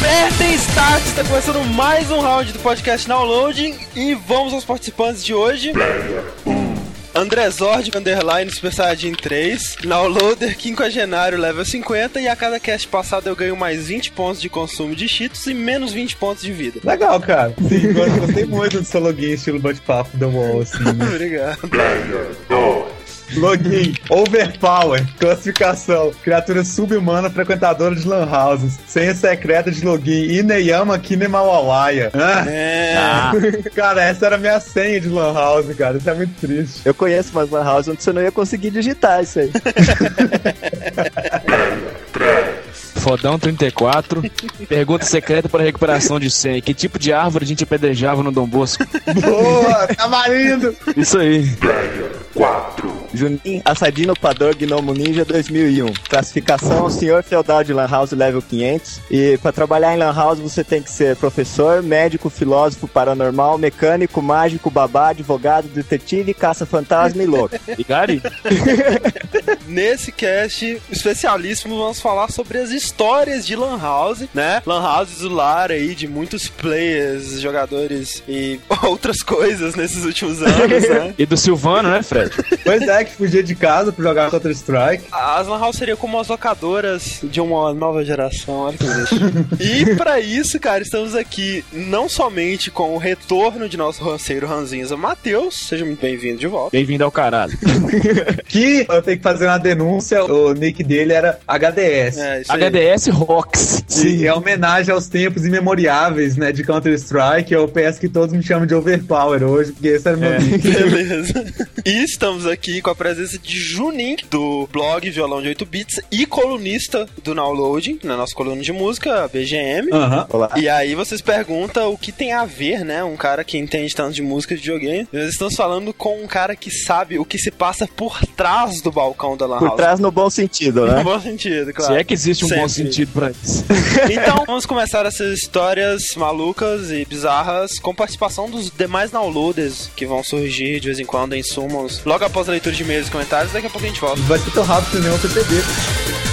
Apertem start, está começando mais um round do podcast Downloading e vamos aos participantes de hoje. André Zord, Underline, Super Saiyajin 3, Downloader, Quinquagenário, level 50 e a cada cast passado eu ganho mais 20 pontos de consumo de cheetos e menos 20 pontos de vida. Legal, cara. Sim, eu gostei muito do seu login estilo bate-papo da UOL, assim. Obrigado. Login, overpower, classificação, criatura sub-humana frequentadora de lan houses, senha secreta de login, Ineyama Kinemawawaya. Ah, É. Cara, essa era a minha senha de lan house, cara, isso é muito triste. Eu conheço umas lan house onde você não ia conseguir digitar isso aí. Fodão 34. Pergunta secreta para recuperação de senha. Que tipo de árvore a gente apedrejava no Dom Bosco? Boa, tá marido! Isso aí. Juninho, Assadino Pador Gnomo Ninja 2001. Classificação, senhor feudal de Lan House level 500. E para trabalhar em Lan House você tem que ser professor, médico, filósofo, paranormal, mecânico, mágico, babá, advogado, detetive, caça-fantasma e louco. E Gary? Nesse cast especialíssimo vamos falar sobre as histórias de Lan House, né? Lan Houses do lar aí de muitos players, jogadores e outras coisas nesses últimos anos, né? E do Silvano, né, Fred? Pois é, que fugia de casa pra jogar Counter-Strike. As Lan House seriam como as locadoras de uma nova geração, olha que e pra isso, cara, estamos aqui não somente com o retorno de nosso ranceiro Ranzinza Matheus, seja muito bem-vindo de volta. Bem-vindo ao caralho. Que eu tenho que fazer uma denúncia, o nick dele era HDS. É, isso HDS Rocks. Sim, é homenagem aos tempos imemoriáveis, né, de Counter-Strike. Eu peço que todos me chamem de Overpower hoje, porque esse era meu É. Beleza. E estamos aqui com a presença de Junin, do blog Violão de 8 Bits e colunista do Downloading, na nossa coluna de música, BGM. Aham. Olá. E aí vocês perguntam o que tem a ver, né? Um cara que entende tanto de música de videogame. Nós estamos falando com um cara que sabe o que se passa por trás do balcão da Lan Por House. trás no bom sentido, No né? bom sentido, claro. Se é que existe um bom Sempre. sentido pra isso. Então, vamos começar essas histórias malucas e bizarras com participação dos demais downloaders que vão surgir de vez em quando em sumos. Logo após a leitura de e-mails e comentários, daqui a pouco a gente volta. Vai ser tão rápido que nem um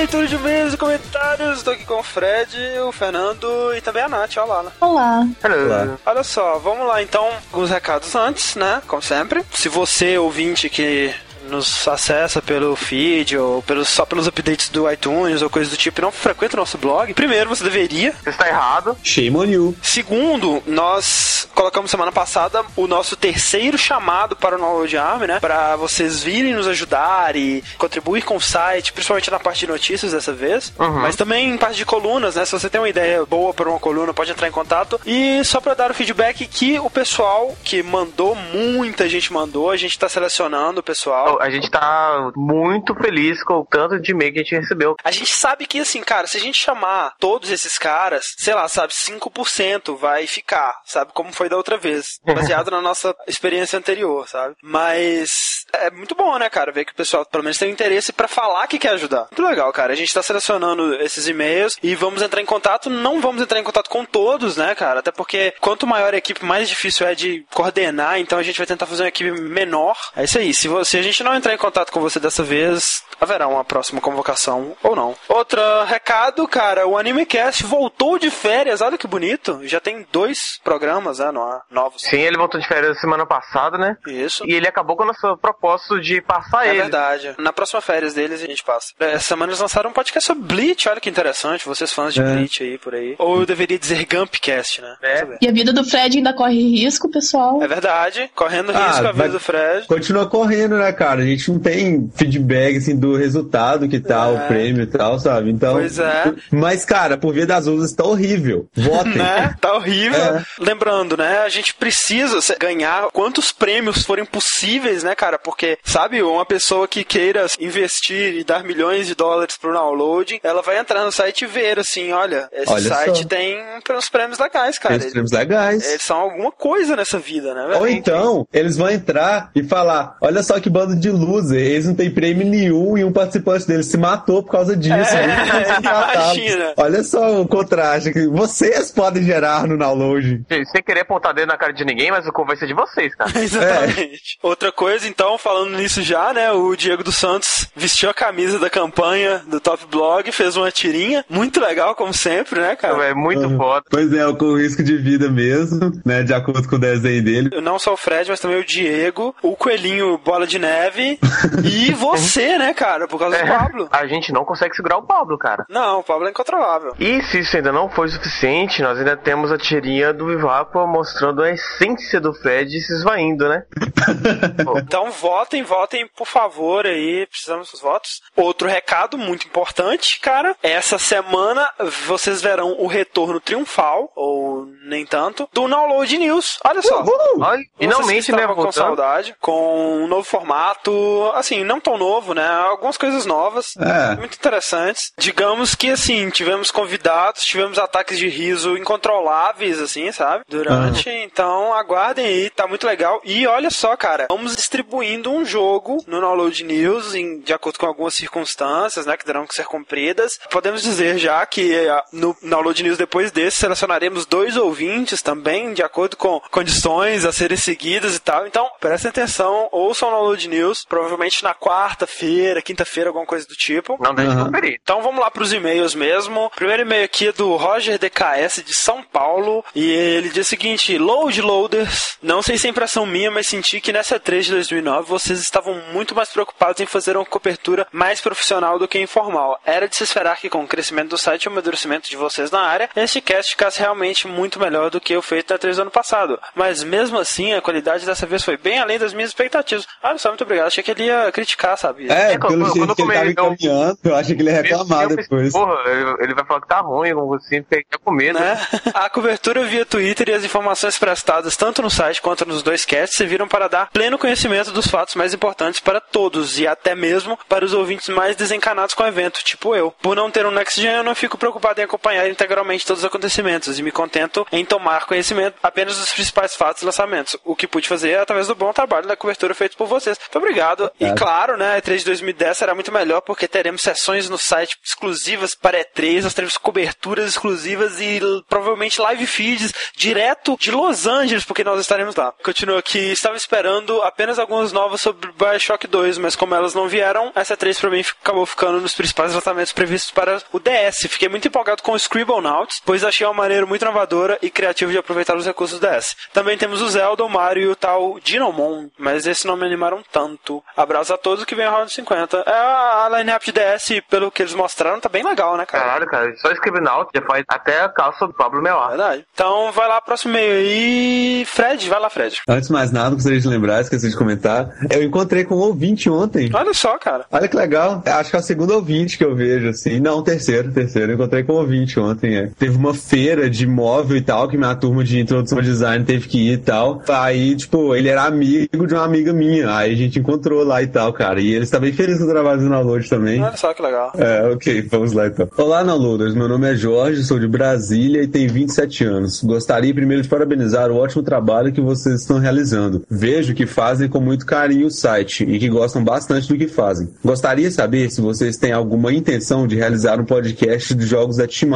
leitura de e-mails e comentários. Estou aqui com o Fred, o Fernando e também a Nath. Olha lá, né? Olá. Olá. Olha só, vamos lá então. Alguns recados antes, né? Como sempre. Se você, ouvinte, que nos acessa pelo feed ou pelos, só pelos updates do iTunes ou coisa do tipo e não frequenta o nosso blog, primeiro você deveria. Você está errado. Shame on you. Segundo, nós colocamos semana passada o nosso terceiro chamado para o Download Army, né? Para vocês virem nos ajudar e contribuir com o site, principalmente na parte de notícias dessa vez, mas também em parte de colunas, né? Se você tem uma ideia boa para uma coluna, pode entrar em contato. E só para dar o feedback que o pessoal que mandou, muita gente mandou, a gente tá selecionando o pessoal. A gente tá muito feliz com o tanto de e-mail que a gente recebeu. A gente sabe que, assim, cara, se a gente chamar todos esses caras, sei lá, sabe, 5% vai ficar, sabe, como foi da outra vez, baseado na nossa experiência anterior, sabe? Mas é muito bom, né, cara, ver que o pessoal pelo menos tem interesse pra falar que quer ajudar. Muito legal, cara. A gente tá selecionando esses e-mails e vamos entrar em contato. Não vamos entrar em contato com todos, né, cara? Até porque quanto maior a equipe, mais difícil é de coordenar, então a gente vai tentar fazer uma equipe menor. É isso aí. Se, você, se a gente não entrar em contato com você dessa vez, haverá uma próxima convocação ou não. Outro recado, cara, o AnimeCast voltou de férias, olha que bonito. Já tem dois programas, né, no ar, novos. Sim, ele voltou de férias semana passada, né? Isso. E ele acabou com o nosso propósito de passar É ele. verdade. Na próxima férias deles a gente passa. Essa semana eles lançaram um podcast sobre Bleach, olha que interessante, vocês fãs de É. Bleach aí por aí. Ou eu deveria dizer Gumpcast, né? É. E a vida do Fred ainda corre risco, pessoal. É verdade, correndo risco Ah, a vida do Fred. Continua correndo, né, cara? A gente não tem feedback, assim, do do resultado que tá É. o prêmio e tal, sabe? Então. Pois é. Mas, cara, por via das dúvidas, tá horrível. Votem. né? Tá horrível. É. Lembrando, né? A gente precisa ganhar quantos prêmios forem possíveis, né, cara? Porque, sabe, uma pessoa que queira investir e dar milhões de dólares pro download, ela vai entrar no site e ver, assim, olha, esse Olha site só. tem uns prêmios legais, cara. Tem os prêmios legais. Eles são alguma coisa nessa vida, né? Ou então, eles vão entrar e falar: olha só que bando de loser, eles não têm prêmio nenhum e um participante deles se matou por causa disso. É. Olha só o contraste que vocês podem gerar no download. Sem querer apontar dedo na cara de ninguém, mas o cu vai ser de vocês, cara. Exatamente. Outra coisa, então, falando nisso já, né? O Diego dos Santos vestiu a camisa da campanha do Top Blog, fez uma tirinha. Muito legal, como sempre, né, cara? É muito Uhum. foda. Pois é, com risco de vida mesmo, né? De acordo com o desenho dele. Não só o Fred, mas também o Diego, o Coelhinho Bola de Neve e você, né, cara? Por causa do Pablo. A gente não consegue segurar o Pablo, cara. Não, o Pablo é incontrolável. E se isso ainda não foi suficiente, nós ainda temos a tirinha do Vivapa mostrando a essência do Fred se esvaindo, né? Então votem, votem, por favor, aí. Precisamos dos votos. Outro recado muito importante, cara. Essa semana vocês verão o retorno triunfal, ou nem tanto, do Download News. Olha só. Olha, Vocês finalmente, que né, com saudade, com um novo formato, assim, não tão novo, né? Algumas coisas novas, É. muito interessantes. Digamos que, assim, tivemos convidados, tivemos ataques de riso incontroláveis, assim, sabe? Durante, então aguardem aí, tá muito legal. E olha só, cara, vamos distribuindo um jogo no Download News, em- de acordo com algumas circunstâncias, né, que terão que ser cumpridas. Podemos dizer já que eh, no Download News depois desse, selecionaremos dois ouvintes também, de acordo com condições a serem seguidas e tal. Então, prestem atenção, ouçam o Download News, provavelmente na quarta-feira, quinta-feira, alguma coisa do tipo. Não deixe de Uhum. conferir. Então vamos lá para os e-mails mesmo. Primeiro e-mail aqui é do Roger DKS de São Paulo e ele diz o seguinte: Load Loaders, não sei se é impressão minha, mas senti que nessa 3 de 2009 vocês estavam muito mais preocupados em fazer uma cobertura mais profissional do que informal. Era de se esperar que com o crescimento do site e o amadurecimento de vocês na área, este cast ficasse realmente muito melhor do que o feito 3 do ano passado. Mas mesmo assim, a qualidade dessa vez foi bem além das minhas expectativas. Olha só, muito obrigado. Achei que ele ia criticar, sabe? É, É, pelo quando- jeito quando que ele tava eu- encaminhando, eu acho que ele ia reclamar pensei, depois. Porra, ele ele vai falar que tá ruim, como assim, fiquei com medo. né? A cobertura via Twitter e as informações prestadas tanto no site quanto nos dois casts serviram para dar pleno conhecimento dos fatos mais importantes para todos e até mesmo para os ouvintes mais desencanados com o evento, tipo eu. Por não ter um Next Gen, eu não fico preocupado em acompanhar integralmente todos os acontecimentos e me contento em tomar conhecimento apenas dos principais fatos e lançamentos, o que pude fazer através do bom trabalho da cobertura feito por vocês. Muito obrigado. E claro, né, a E3 de 2010 será muito melhor porque teremos sessões no site exclusivas para E3, nós teremos coberturas exclusivas e provavelmente live feeds direto de Los Angeles, porque nós estaremos lá. Continua aqui, estava esperando apenas algumas novas sobre Bioshock 2, mas como elas não vieram, essa 3 para mim acabou ficando nos principais lançamentos previstos para o DS. Fiquei muito empolgado com o Scribblenauts, pois achei uma maneira muito inovadora e criativa de aproveitar os recursos DS. Também temos o Zelda, o Mario e o tal Dinomon, mas esse não me animaram tanto. Abraço a todos que vem ao Round 50. É, a line-up de DS, pelo que eles mostraram, tá bem legal, né, cara? Caralho, cara, só escrevendo alto já faz até a calça do Pablo Melar. Verdade. Então vai lá, próximo e-mail aí. Fred, vai lá, Fred. Antes de mais nada, gostaria de lembrar, esqueci de comentar. Eu encontrei com um ouvinte ontem. Olha só, cara. Olha que legal. Acho que é o segundo ouvinte que eu vejo, assim. Não, terceiro, terceiro. Eu encontrei com um ouvinte ontem, é. Teve uma feira de móvel e tal, que minha turma de introdução ao design teve que ir e tal. Aí, tipo, ele era amigo de uma amiga minha. Aí a gente encontrou lá e tal, cara. E ele está bem feliz com o trabalho do download também. Olha só que legal. É, ok, vamos lá então. Olá, downloaders. Meu nome é Jorge, sou de Brasília e tenho 27 anos. Gostaria primeiro de parabenizar o ótimo trabalho que vocês estão realizando. Vejo que fazem com muito carinho o site e que gostam bastante do que fazem. Gostaria de saber se vocês têm alguma intenção de realizar um podcast de jogos da Team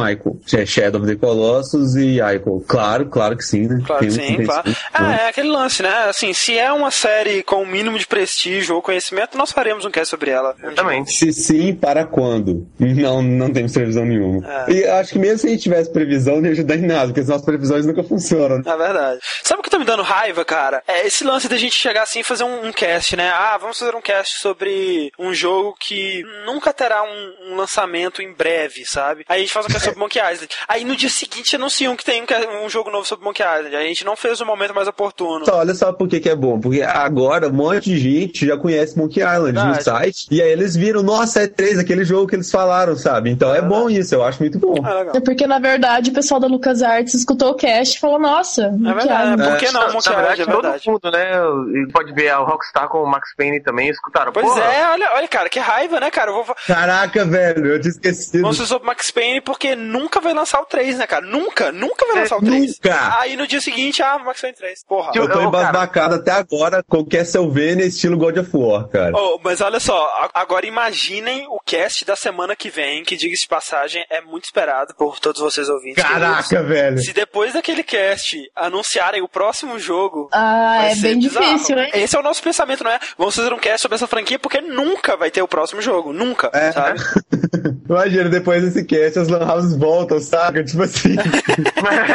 que é Shadow of the Colossus e Claro, claro que sim, né? Claro que sim, claro. Ah, é aquele lance, né? Assim, se é uma série com o mínimo de prestígio ou conhecimento, nós faremos um cast sobre ela. Exatamente. Se sim, para quando? Não, não temos previsão nenhuma. É. E acho que mesmo se a gente tivesse previsão, não ia ajudar em nada, porque as nossas previsões nunca funcionam. É verdade. Sabe o que tá me dando raiva, cara? É esse lance da gente chegar assim e fazer um, um cast, né? Ah, vamos fazer um cast sobre um jogo que nunca terá um, um lançamento em breve, sabe? Aí a gente faz um cast sobre Monkey Island. Aí no dia seguinte anunciam que tem um cast um jogo novo sobre Monkey Island. A gente não fez o momento mais oportuno. Só, olha só por que, é bom. Porque agora um monte de gente já conhece Monkey Island no Verdade. site. E aí eles viram, nossa, é 3, aquele jogo que eles falaram, sabe? Então é, bom isso, eu acho muito bom. É legal. É porque, na verdade, o pessoal da LucasArts escutou o cast e falou, nossa, É verdade. Island. Por que não, Na Monkey verdade, Island? É todo verdade. mundo, né? E pode ver a Rockstar com o Max Payne também, escutaram. Pois Porra, é, olha, olha, cara, que raiva, né, cara? Eu vou. Caraca, velho, eu tinha esquecido. Vamos ser sobre Max Payne porque nunca vai lançar o 3, né, cara? Nunca, nunca vai lançar o 3. nunca. Aí no dia seguinte, ah, Max Payne 3. Porra. Eu tô embasbacado até agora com Castlevania estilo God of War, cara. Oh, mas olha só, agora imaginem o cast da semana que vem, que diga-se de passagem, é muito esperado por todos vocês ouvintes. Caraca, velho. Se depois daquele cast anunciarem o próximo jogo. Ah, vai é ser bem bizarro. difícil, hein? Esse é o nosso pensamento, não é? Vamos fazer um cast sobre essa franquia porque nunca vai ter o próximo jogo. Nunca, É. sabe? Imagina, depois desse cast, as lan houses voltam, saca? Tipo assim.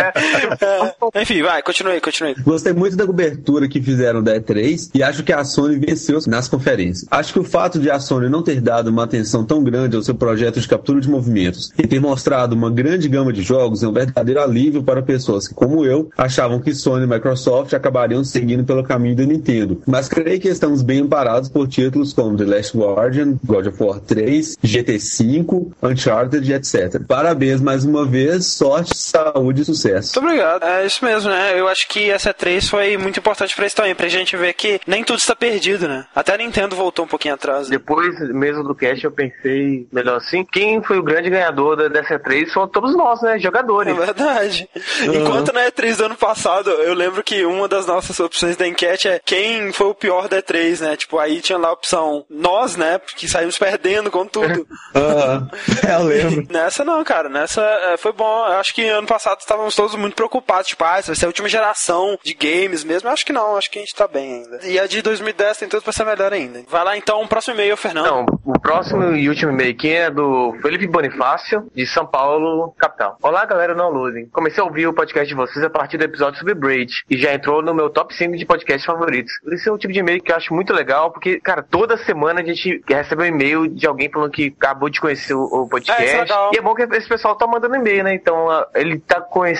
Enfim, vai, continue, continue. Gostei muito da cobertura que fizeram da E3 e acho que a Sony venceu nas conferências. Acho que o fato de a Sony não ter dado uma atenção tão grande ao seu projeto de captura de movimentos e ter mostrado uma grande gama de jogos é um verdadeiro alívio para pessoas que, como eu, achavam que Sony e Microsoft acabariam seguindo pelo caminho da Nintendo. Mas creio que estamos bem amparados por títulos como The Last Guardian, God of War 3, GT5, Uncharted, etc. Parabéns mais uma vez, sorte, saúde e sucesso. Muito obrigado. É isso mesmo, né? Eu acho que essa 3 foi muito importante pra isso também, pra gente ver que nem tudo está perdido, né? Até a Nintendo voltou um pouquinho atrás. Né? Depois mesmo do cast eu pensei melhor assim. Quem foi o grande ganhador da- dessa E3 foram todos nós, né? É Jogadores. verdade. Enquanto na E3 do ano passado, eu lembro que uma das nossas opções da enquete é quem foi o pior da E3, né? Tipo, aí tinha lá a opção nós, né? Que saímos perdendo com tudo. É, eu lembro. Nessa não, cara. Nessa é, foi bom. Eu acho que ano passado estávamos todos muito preocupados. Tipo, ah, vai ser a última geração de games mesmo. Eu acho que não. Acho que a gente tá bem ainda. E a de 2010 tem tudo pra ser melhor ainda. Vai lá então, próximo e-mail, Fernando. Não, o próximo e último e-mail aqui é do Felipe Bonifácio, de São Paulo, capital. Olá, galera, não losing. Comecei a ouvir o podcast de vocês a partir do episódio sobre Braid e já entrou no meu top 5 de podcasts favoritos. Esse é um tipo de e-mail que eu acho muito legal, porque, cara, toda semana a gente recebe um e-mail de alguém falando que acabou de conhecer o, o podcast. É, isso é legal. e é bom que esse pessoal tá mandando e-mail, né? Então, ele tá conhecendo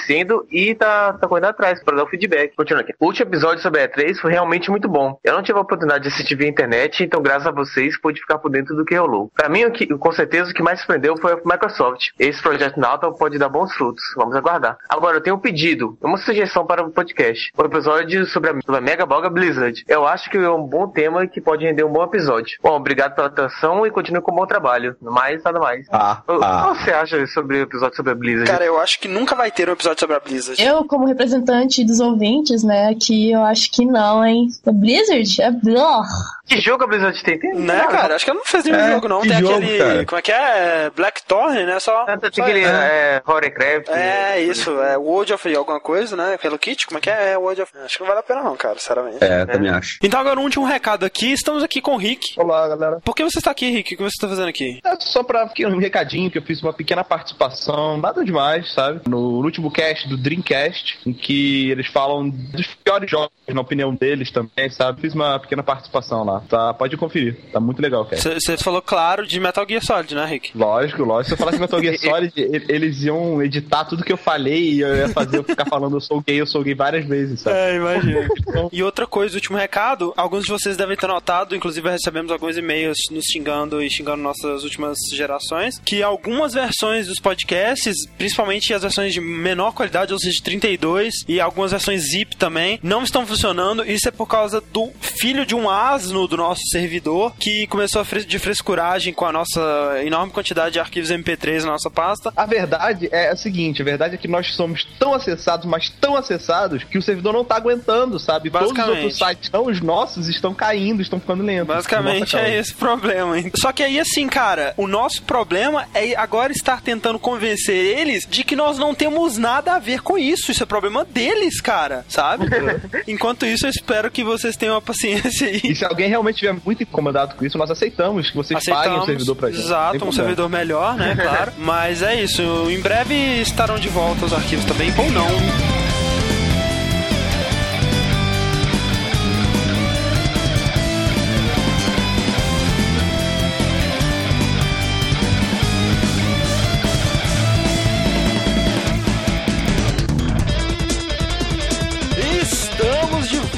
e tá, tá correndo atrás pra dar o feedback. Continua aqui. O último episódio sobre a E3 foi realmente muito bom. Eu não tive a oportunidade de assistir via internet, então, graças a vocês, pude ficar por dentro do que rolou. Pra mim, o que, com certeza, o que mais surpreendeu foi a Microsoft. Esse projeto Nauta pode dar bons frutos. Vamos aguardar. Agora, eu tenho um pedido, uma sugestão para o podcast. O episódio sobre a, sobre a Mega Boga Blizzard. Eu acho que é um bom tema que pode render um bom episódio. Bom, obrigado pela atenção e continue com o bom trabalho. Mais, nada mais. Ah, O ah. o que você acha sobre o episódio sobre a Blizzard? Cara, eu acho que nunca vai ter um episódio sobre a Blizzard. Eu, como representante dos ouvintes, né, aqui, eu acho que não, hein? A Blizzard é blá. Que jogo a Blizzard tem? tem Né, cara? Acho que ela não fez nenhum É, jogo, não. Tem jogo, aquele. cara? Como é que é? Blackthorn, né? Só. Tem só aquele isso. é, Horrorcraft. É, isso, é World of alguma coisa, né? Hello Kitty, como é que é? É World of... Acho que não vale a pena não, cara, sinceramente. É, também acho. Então agora um último recado aqui, estamos aqui com o Rick. Olá, galera. Por que você está aqui, Rick? O que você está fazendo aqui? É só pra um recadinho que eu fiz uma pequena participação, nada demais, sabe? No último cast do Dreamcast, em que eles falam dos piores jogos, na opinião deles também, sabe? Fiz uma pequena participação lá, tá? Pode conferir, tá muito legal, cara. Você falou, claro, de Metal Gear Solid, né, Rick? Lógico, lógico. Se eu falasse Metal Gear Solid, eles iam editar tudo que eu falei e eu ia fazer eu ficar falando eu sou gay, eu sou gay várias vezes, sabe? É, imagina. e outra coisa, último recado, alguns de vocês devem ter notado, inclusive recebemos alguns e-mails nos xingando e xingando nossas últimas gerações, que algumas versões dos podcasts, principalmente as versões de menor qualidade, ou seja, de 32, e algumas versões zip também, não estão funcionando. Isso é por causa do filho de um asno do nosso servidor, que começou a fres de frescuragem com a nossa enorme quantidade de arquivos MP3 na nossa pasta. A verdade é a seguinte, a verdade é que nós somos tão acessados, mas tão acessados, que o servidor não tá aguentando, sabe? Todos os Basicamente. outros sites, não os nossos, estão caindo, estão ficando lentos. Basicamente é esse o problema, hein? Só que aí, assim, cara, o nosso problema é agora estar tentando convencer eles de que nós não temos nada a ver com isso. Isso é problema deles, cara, sabe? Enquanto isso, eu espero que vocês tenham a paciência aí. E se alguém realmente estiver muito incomodado com isso, nós aceitamos que vocês aceitamos, paguem o servidor pra gente. Exato, um servidor melhor, né? Claro. Mas é isso. Em breve estarão de volta os arquivos também, ou não.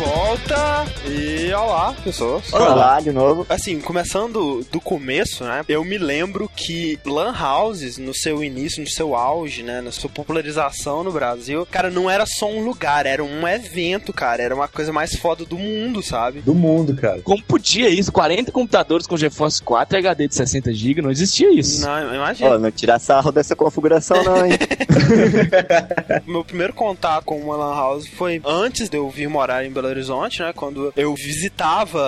volta e olá, pessoas. Olá, de novo. Assim, começando do começo, né? Eu me lembro que Lan Houses, no seu início, no seu auge, né? Na sua popularização no Brasil, cara, não era só um lugar, era um evento, cara. Era uma coisa mais foda do mundo, sabe? Do mundo, cara. Como podia isso? 40 computadores com GeForce 4 e HD de 60 GB, não existia isso. Não, imagina. Ó, não tirar sarro dessa configuração não, hein? Meu primeiro contato com uma Lan House foi antes de eu vir morar em Belo Horizonte, né? Quando eu visitava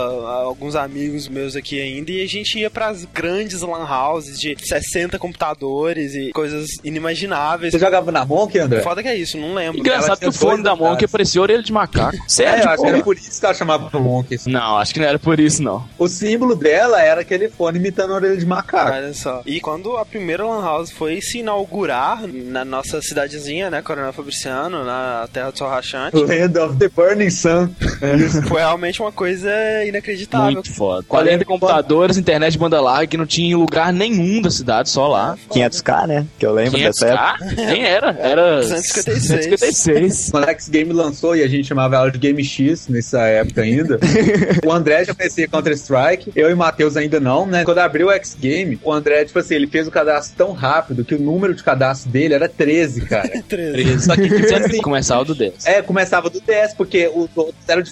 alguns amigos meus aqui ainda e a gente ia pras grandes Lan Houses de 60 computadores e coisas inimagináveis. Você jogava na Monk, André? Foda que é isso, não lembro. Engraçado que o fone da Monk parecia orelha de macaco. É, Sério? eu acho que era por isso que ela chamava Monk. assim. Não, acho que não era por isso, não. O símbolo dela era aquele fone imitando a orelha de macaco. Olha só. E quando a primeira Lan House foi se inaugurar na nossa cidadezinha, né, Coronel Fabriciano, na Terra do Sol Rachante, Land of the Burning Sun. foi realmente uma coisa inacreditável. Muito foda. 40 computadores, internet de banda larga que não tinha em lugar nenhum da cidade, só lá. 500k, né? Que eu lembro dessa época. 500k? Nem era. Era 256. 256. Quando a X Game lançou e a gente chamava ela de Game X nessa época ainda, o André já conhecia Counter-Strike, eu e o Matheus ainda não, né? Quando abriu o X Game, o André, tipo assim, ele fez o cadastro tão rápido que o número de cadastro dele era 13, cara. 13. Só que, tipo assim, Começava do 10. é, começava do 10, porque os outros eram de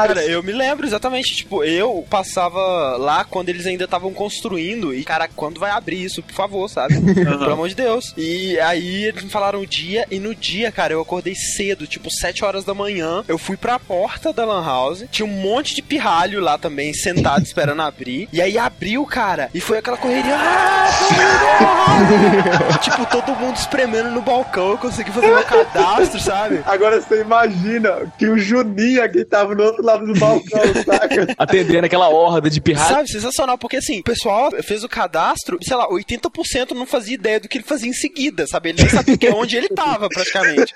funcionários. Cara, eu me lembro exatamente, tipo, eu passava lá quando eles ainda estavam construindo e, cara, quando vai abrir isso, por favor, sabe? Pelo amor de Deus. E aí eles me falaram o dia e no dia, cara, eu acordei cedo, tipo 7 horas da manhã, eu fui pra porta da Lan House, tinha um monte de pirralho lá também, sentado esperando abrir, e aí abriu, cara, e foi aquela correria, ah, tipo, todo mundo espremendo no balcão, eu consegui fazer meu cadastro, sabe? Agora você imagina que o Juninho aqui tava no outro lado do balcão, saca? Atendendo aquela horda de pirralho. Sabe, sensacional, porque assim, o pessoal fez o cadastro, sei lá, 80% não fazia ideia do que ele fazia em seguida, sabe? Ele nem sabia que- onde ele tava, praticamente.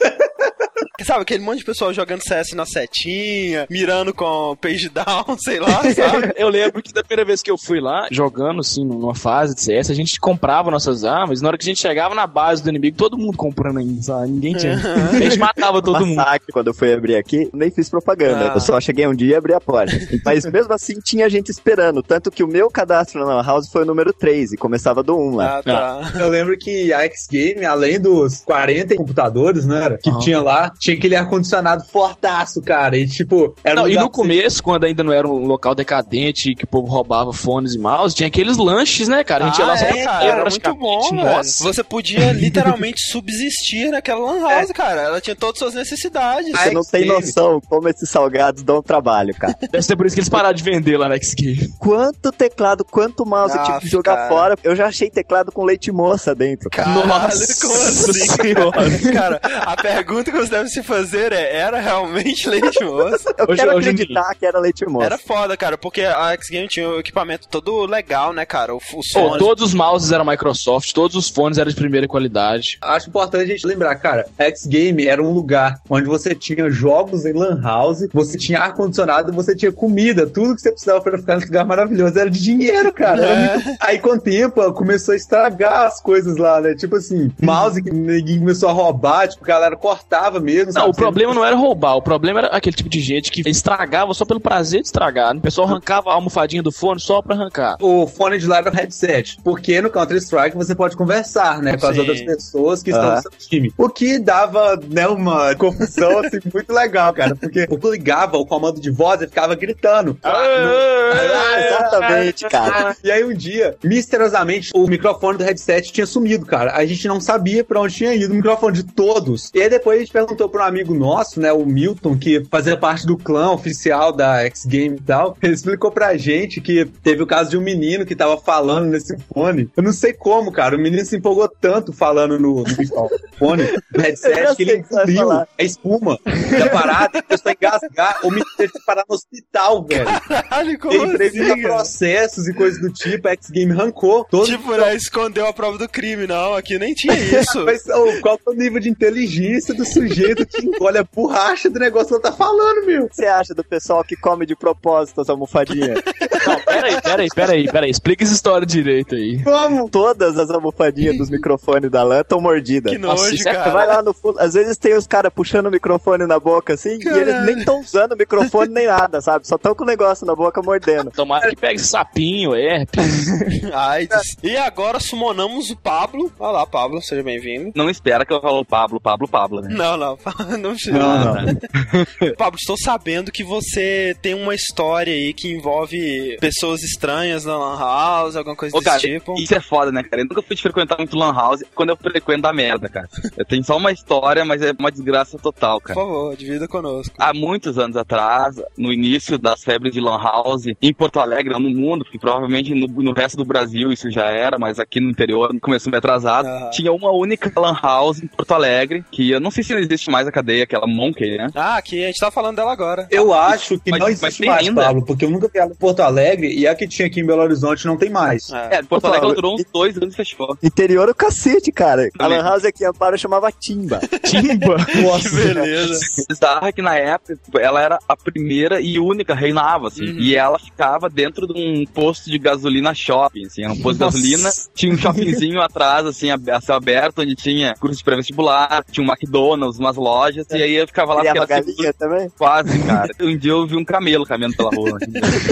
Sabe, aquele monte de pessoal jogando CS na setinha, mirando com page down, sei lá, sabe? Eu lembro que da primeira vez que eu fui lá, jogando assim, numa fase de CS, a gente comprava nossas armas, na hora que a gente chegava na base do inimigo, todo mundo comprando ainda, sabe? Ninguém tinha. A gente matava todo mundo. Massacre, quando eu fui abrir aqui, nem fiz propaganda. Ah. Eu só cheguei um dia e abri a porta. Mas mesmo assim tinha gente esperando. Tanto que o meu cadastro na House foi o número 3 e começava do 1 lá. Ah, tá. Eu lembro que a X Game, além dos 40 computadores, né, era, que Aham. tinha lá, tinha aquele ar-condicionado fortaço, cara. E tipo, era Não, um e no começo, quando ainda não era um local decadente, que o povo roubava fones e mouse, tinha aqueles lanches, né, cara? A gente ia lá Ah, só é, pra cara, era muito bom, velho. Nossa. Você podia literalmente subsistir naquela lan house, cara. Ela tinha todas as suas necessidades. Você não tem noção como esses salgados dão trabalho, cara. Deve ser por isso que eles pararam de vender lá na X-Game. Quanto teclado, quanto mouse eu tive Ah, que jogar cara. fora. Eu já achei teclado com leite moça dentro. cara. Nossa como assim? Senhora. Cara, a pergunta que você deve se fazer é: era realmente leite moça? Eu Hoje- quero hoje acreditar que era leite moça. Era foda, cara, porque a X Game tinha o equipamento todo legal, né, cara? O, os fones. todos os mouses eram Microsoft, todos os fones eram de primeira qualidade. Acho importante a gente lembrar, cara, X Game era um lugar onde você tinha jogos em lan house, você tinha ar-condicionado, você tinha comida, tudo que você precisava para ficar nesse lugar maravilhoso era de dinheiro, cara. É. muito- Aí com o tempo começou a estragar as coisas lá, né? Tipo assim, mouse que ninguém começou a roubar, tipo, a galera cortava mesmo. Não, sabe? o problema não era roubar, o problema era aquele tipo de gente que estragava só pelo prazer de estragar. O pessoal arrancava a almofadinha do fone só pra arrancar. o fone de lá era o headset. Porque no Counter-Strike você pode conversar, né? Com as Sim. outras pessoas que estão Aham. no seu time. O que dava, né, uma confusão, assim, muito legal, cara. Porque o ligava o comando de voz e ficava gritando. Ah, exatamente, cara. E aí um dia, misteriosamente, o microfone do headset tinha sumido, cara. A gente não sabia pra onde tinha ido o microfone de todos. E aí depois a gente perguntou pra um amigo nosso, né, o Milton, que fazia parte do clã oficial da X Game e tal. Ele explicou pra gente que teve o caso de um menino que tava falando nesse fone. Eu não sei como, cara. O menino se empolgou tanto falando no, no microfone, no headset, que ele engoliu a espuma da parada e começou a engasgar. O menino teve que parar no hospital, velho. Caralho, como Ele assim, processos e coisas do tipo, a X Game arrancou todo. Tipo, né, escondeu a prova do crime, não, aqui nem tinha isso. Mas ô, qual é o nível de inteligência do sujeito gente engole a borracha do negócio que ela tá falando, meu. O que você acha do pessoal que come de propósito as almofadinhas? Não, peraí, peraí, peraí, peraí. Explica essa história direito aí. Como? Todas as almofadinhas dos microfones da lã estão mordidas. Que nojo, Nossa, é- cara. Vai lá no fundo. Às vezes tem os caras puxando o microfone na boca assim, e eles nem estão usando o microfone nem nada, sabe? Só estão com o negócio na boca mordendo. Tomara que pegue sapinho, herpes. Ai, e agora sumonamos o Pablo. Olha lá, Pablo, seja bem-vindo. Não espera que eu falo Pablo, Pablo, Pablo, né? Não, não, não precisa. Não, não. Pablo, estou sabendo que você tem uma história aí que envolve pessoas estranhas na Lan House, alguma coisa Ô, desse cara, tipo. isso é foda, né, cara? Eu nunca fui frequentar muito Lan House. Quando eu frequento, dá merda, cara. Eu tenho só uma história, mas é uma desgraça total, Por cara. favor, divida conosco. Há muitos anos atrás, no início das febres de Lan House, em Porto Alegre, no mundo, porque provavelmente no, no resto do Brasil isso já era, mas aqui no interior começou meio atrasado. Aham. Tinha uma única Lan House em Porto Alegre, que eu não sei se não existe mais a cadeia, aquela Monkey, né? Ah, aqui a gente tá falando dela agora. Eu acho que Mas- não mas existe tem mais, ainda? Pablo, porque eu nunca vi ela em Porto Alegre e a que tinha aqui em Belo Horizonte não tem mais. É. É, Porto Alegre durou uns dois anos e fechou. Interior o cacete, cara. A. Lan House aqui em Amparo chamava Timba. Timba. Nossa, Beleza. bizarro é que na época ela era a primeira e única, reinava, assim. Uhum. E ela ficava dentro de um posto de gasolina shopping, assim. Era um posto de Nossa. gasolina, tinha um shoppingzinho atrás, assim, a a céu aberto, onde tinha curso de pré-vestibular, tinha um McDonald's, umas lojas, e aí eu ficava lá Criava porque galinha também? Quase, cara. Um dia eu vi um camelo caminhando pela rua.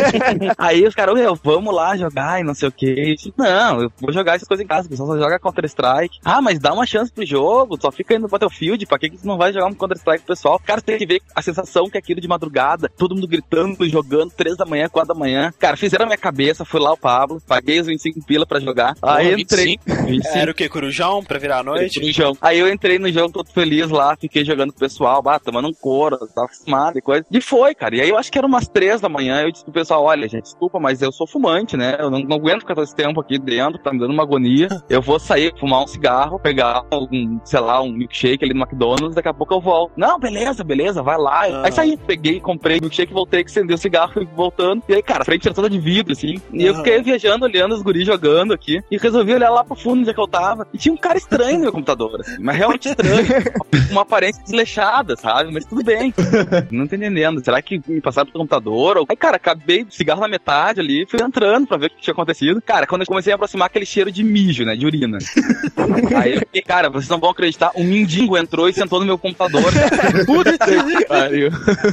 Aí os caras, meu, vamos lá jogar e não sei o que. Não, eu vou jogar essas coisas em casa, o pessoal só joga Counter-Strike. Ah, mas dá uma chance pro jogo, só fica indo no Battlefield, pra que que você não vai jogar um Counter-Strike pro pessoal? Cara, você tem que ver a sensação que é aquilo de madrugada, todo mundo gritando, jogando, três da manhã, quatro da manhã. Cara, fizeram a minha cabeça, fui lá o Pablo, paguei os 25 pila pra jogar. Aí entrei. 25. Era o que? Corujão pra virar a noite? Corujão. Aí eu entrei no jogo todo feliz lá, fiquei jogando com o pessoal, bah, tomando um couro, tava fumado e coisa. E foi, cara. E aí eu acho que era umas três da manhã, eu disse pro pessoal, olha, gente, desculpa, mas eu sou fumante, né? Eu não, não aguento ficar todo esse tempo aqui dentro, tá me dando uma agonia. Eu vou sair, fumar um cigarro, pegar um, sei lá, um milkshake ali no McDonald's, daqui a pouco eu volto. Não, beleza, beleza, vai lá. Ah. Aí saí, peguei, comprei o milkshake, voltei, acendei o cigarro, fui voltando. E aí, cara, a frente era toda de vidro, assim. E eu Ah. fiquei viajando, olhando os guris jogando aqui. E resolvi olhar lá pro fundo onde é que eu tava. E tinha um cara estranho no meu computador, assim, mas realmente estranho. uma aparência desleixada, sabe? Mas tudo bem. Não tô entendendo. Será que me passaram pro computador? Ou- Aí, cara, acabei o cigarro na metade ali, fui entrando pra ver o que tinha acontecido. Cara, quando eu comecei a aproximar aquele cheiro de mijo, né? De urina. Aí eu fiquei, cara, vocês não vão acreditar. Um mendigo entrou e sentou no meu computador. Cara. Puta que pariu.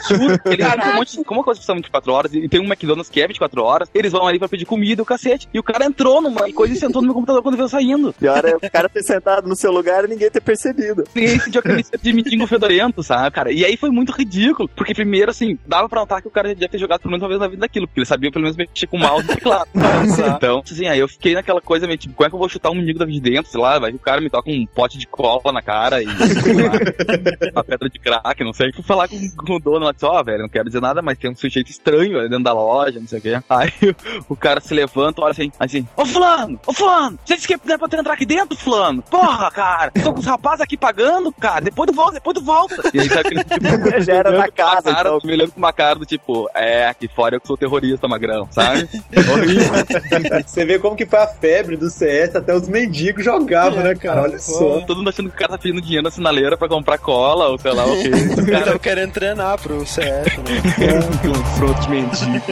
Juro. Ele um monte de. Como a coisa são 24 horas e tem um McDonald's que é 24 horas, eles vão ali pra pedir comida e o cacete. E o cara entrou numa coisa e sentou no meu computador quando veio saindo. Pior é o cara ter sentado no seu lugar e ninguém ter percebido. Ninguém sentiu aquele cheiro de mendigo fedorento, sabe, cara? E aí foi muito ridículo, porque primeiro, assim, dava pra notar que o cara já devia ter jogado pelo menos uma vez na vida daquilo, porque ele sabia pelo menos mexer com o mouse e teclado. então, assim, aí eu fiquei naquela coisa meio tipo, como é que eu vou chutar um mendigo daqui de dentro, sei lá, vai que o cara me toca um pote de cola na cara e lá, uma pedra de crack, não sei. Fui falar com, com o dono lá, disse, ó, velho, não quero dizer nada, mas tem um sujeito estranho ali dentro da loja, não sei o quê. Aí o, o cara se levanta, olha assim, assim, ô fulano, ô fulano, você disse que não é pra tu entrar aqui dentro, fulano? Porra, cara, tô com os rapazes aqui pagando, cara, depois tu volta, depois tu volta. E aí sabe aquele tipo, Já era na casa, cara, então. me olhando com uma cara do tipo, é, aqui fora eu que sou terrorista, magrão, sabe? Horrível. Você vê como que foi a febre do CS, até os mendigos jogavam, né, cara? Olha só. Todo mundo achando que o cara tá pedindo dinheiro na sinaleira pra comprar cola, ou sei lá o quê. O cara querendo treinar pro CS, né? Confronto de mendigo.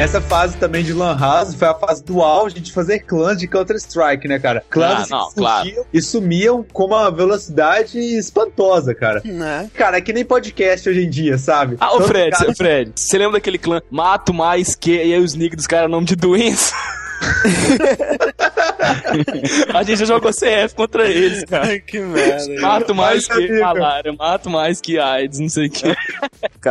Essa fase também de Lan House foi a fase do auge de fazer clãs de Counter-Strike, né, cara? Clãs Ah, não, que surgiam claro. e sumiam com uma velocidade espantosa, cara. né? Cara, é que nem podcast hoje em dia, sabe? Ah, ô Fred, cara- Fred, você lembra daquele clã Mato Mais Que e aí os nick dos caras nome de doença? A gente já jogou CF contra eles, cara. que merda. Mato mais que amigo. malária, mato mais que AIDS, não sei o que.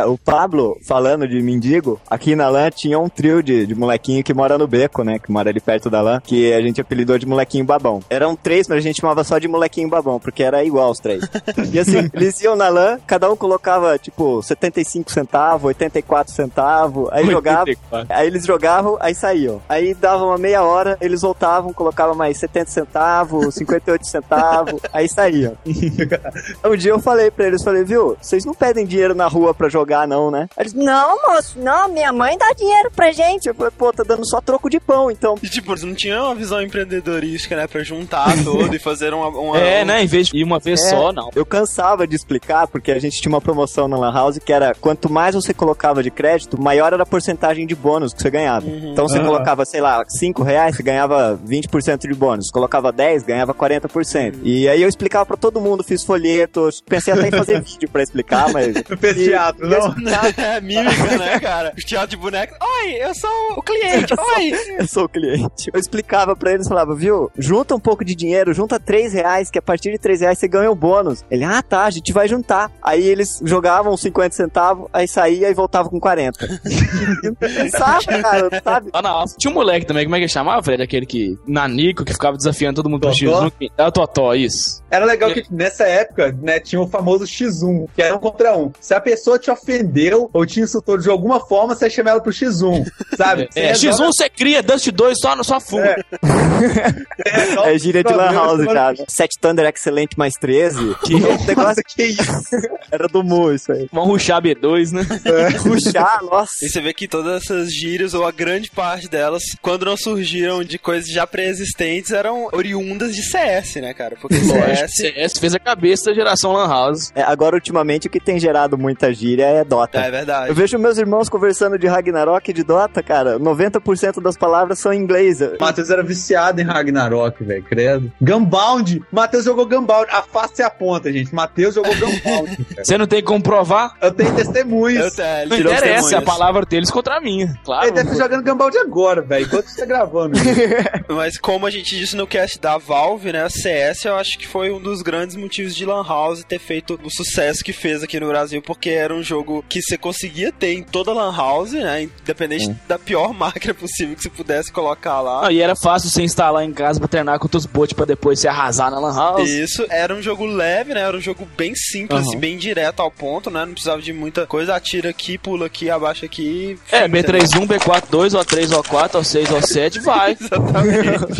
O Pablo, falando de mendigo, aqui na LAN tinha um trio de, de molequinho que mora no beco, né? Que mora ali perto da LAN, que a gente apelidou de molequinho babão. Eram três, mas a gente chamava só de molequinho babão, porque era igual os três. E assim, eles iam na LAN, cada um colocava, tipo, 75 centavos, 84 centavos, aí jogava. 84. Aí eles jogavam, aí saíam. Aí dava uma meia hora, eles voltavam, colocavam mais 70 centavos, 58 centavos, aí saíam. um dia eu falei pra eles, falei, viu, vocês não pedem dinheiro na rua pra jogar não, né? Eles, não, moço, não, minha mãe dá dinheiro pra gente. Eu falei, pô, tá dando só troco de pão, então. E tipo, eles não tinham uma visão empreendedorística, né? Pra juntar todo e fazer uma. uma É, um- né? Em vez de ir uma vez É, só, não. Eu cansava de explicar, porque a gente tinha uma promoção na Lan House que era quanto mais você colocava de crédito, maior era a porcentagem de bônus que você ganhava. Então você Ah. colocava, sei lá, 5 reais, você ganhava 20% de bônus. Colocava 10, ganhava 40%. E aí eu explicava pra todo mundo, fiz folhetos, pensei até em fazer vídeo pra explicar, mas. Fez E- teatro, e não? É, mímica, né, cara? Os teatro de boneco. Oi, eu sou o cliente. Oi. Eu sou o cliente. Eu explicava pra eles, falava, viu, junta um pouco de dinheiro, junta 3 reais, que a partir de 3 reais você ganha o bônus. Ele, ah tá, a gente vai juntar. Aí eles jogavam 50 centavos, aí saía e voltava com 40. Sabe, cara, sabe? Lá na alça. Tinha um moleque também, como é que ele chamava, Fred? Aquele que. Que ficava desafiando todo mundo pro Totó? X1. É o Totó, isso. Era legal que nessa época, né, tinha o famoso X1, que era um contra um. Se a pessoa te ofendeu ou te insultou de alguma forma, você chama ela pro X1, sabe? Você É, resolve- X1 você cria, Dust 2 só no sua fuga. resolve É gíria de Lan House já. né? Sete Thunder Excelente mais 13. Que negócio que isso? era do Mu, isso aí. Vamos ruxar B2, né? Puxar, nossa. E você vê que todas essas gírias, ou a grande parte delas, quando não surgiram de coisas já pré-existentes, eram oriundas de CS, né, cara? Porque Lógico, CS. CS fez a cabeça da geração Lan House. É, agora, ultimamente, o que tem gerado muita gíria é Dota. É verdade. Eu vejo meus irmãos conversando de Ragnarok e de Dota, cara. 90% das palavras são em inglês. O Matheus era viciado em Ragnarok, velho, credo. Gunbound! Matheus jogou Gunbound. A face e a ponta, gente. Matheus jogou Gunbound. Você não tem como provar? Eu tenho testemunhas. Eu, é, ele Não interessa, é a palavra deles contra a minha. Claro. Ele deve estar jogando Gunbound agora, velho, enquanto você tá gravando. Mas como a gente disse no cast da Valve, né, a CS eu acho que foi um dos grandes motivos de Lan House ter feito o sucesso que fez aqui no Brasil, porque era um jogo que você conseguia ter em toda Lan House, né, independente da pior máquina possível que você pudesse colocar lá. Ah, e era fácil você instalar em casa pra treinar com os bots pra depois se arrasar na Lan House. Isso, era um jogo leve, né? Era um jogo bem simples, assim, bem direto ao ponto, né? Não precisava de muita coisa. Atira aqui, pula aqui, abaixa aqui. É, fim, entendeu? B31, B42, O3, O4, O6, O7, vai. Exatamente.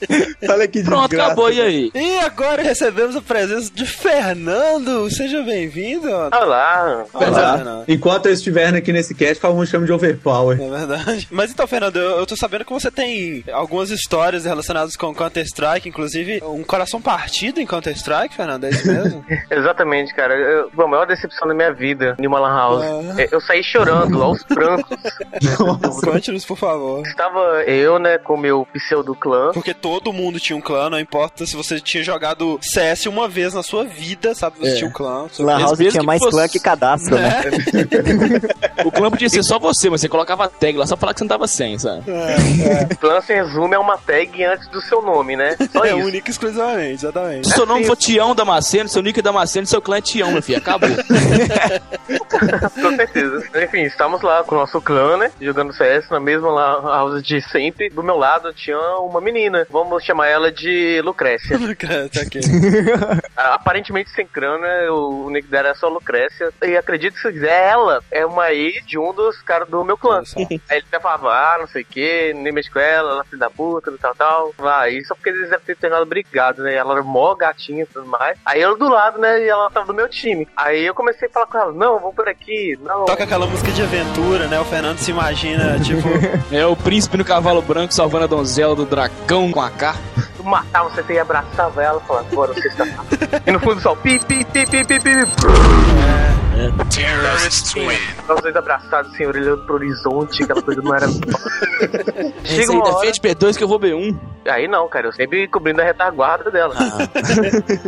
Olha que Pronto, desgraça. acabou, e aí? e agora recebemos a presença de Fernando. Seja bem-vindo. Olá. Olá, Fernando. Enquanto eu estiver aqui nesse cast, mundo chama de Overpower. É verdade. Mas então, Fernando, eu, eu tô sabendo que você tem algumas histórias relacionadas com Counter-Strike, inclusive um coração partido em Counter-Strike, Fernando, é isso mesmo? Exatamente, cara. Eu, bom, a maior decepção da minha vida em uma lan house. Ah. É, Eu saí chorando aos prantos. Conte-nos, por favor. Estava eu, né, com meu pseudo clã. Porque todo mundo tinha um clã, não importa se você tinha jogado CS uma vez na sua vida, sabe? Você É. tinha um clã. Lan House tinha mais fosse- clã que cadastro, né? O clã podia ser só você, mas você colocava a tag lá só pra falar que você não tava sem, sabe? Clã se resume a uma tag antes do seu nome, né? Só É isso. único e exclusivamente, exatamente. Se seu nome for Tião Damasceno, seu nick é Damasceno, seu clã é Tião, meu filho. Acabou. Com certeza. Enfim, estamos lá com o nosso clã, né? Jogando CS na mesma lan house de sempre. Do meu lado tinha uma menina. Vamos chamar ela de Lucrécia. Tá ok. Ah, Aparentemente sem crânio, o nick dela é só Lucrécia. E acredito que se quiser, ela é uma ex de um dos caras do meu clã. Só. Aí ele até falava, ah, não sei o que, nem mexe com ela, ela é filha da puta, tal, tal. Vai, isso porque eles devem ter terminado brigado, né? Ela era mó gatinha e tudo mais. Aí eu do lado, né? E ela tava do meu time. Aí eu comecei a falar com ela, não, vamos por aqui, não. Toca aquela música de aventura, né? O Fernando se imagina, tipo, É o príncipe no cavalo branco salvando a donzela do dragão com a K. Eu matava você e abraçava ela, falando, agora você está. e no fundo só pi, pi, pi, pi, pi, pi. Terrorist Twin. Nós dois abraçados, assim, olhando pro horizonte, aquela coisa não era. Chega uma hora. defende B2 que eu vou B1. Aí não, cara, eu sempre cobrindo a retaguarda dela.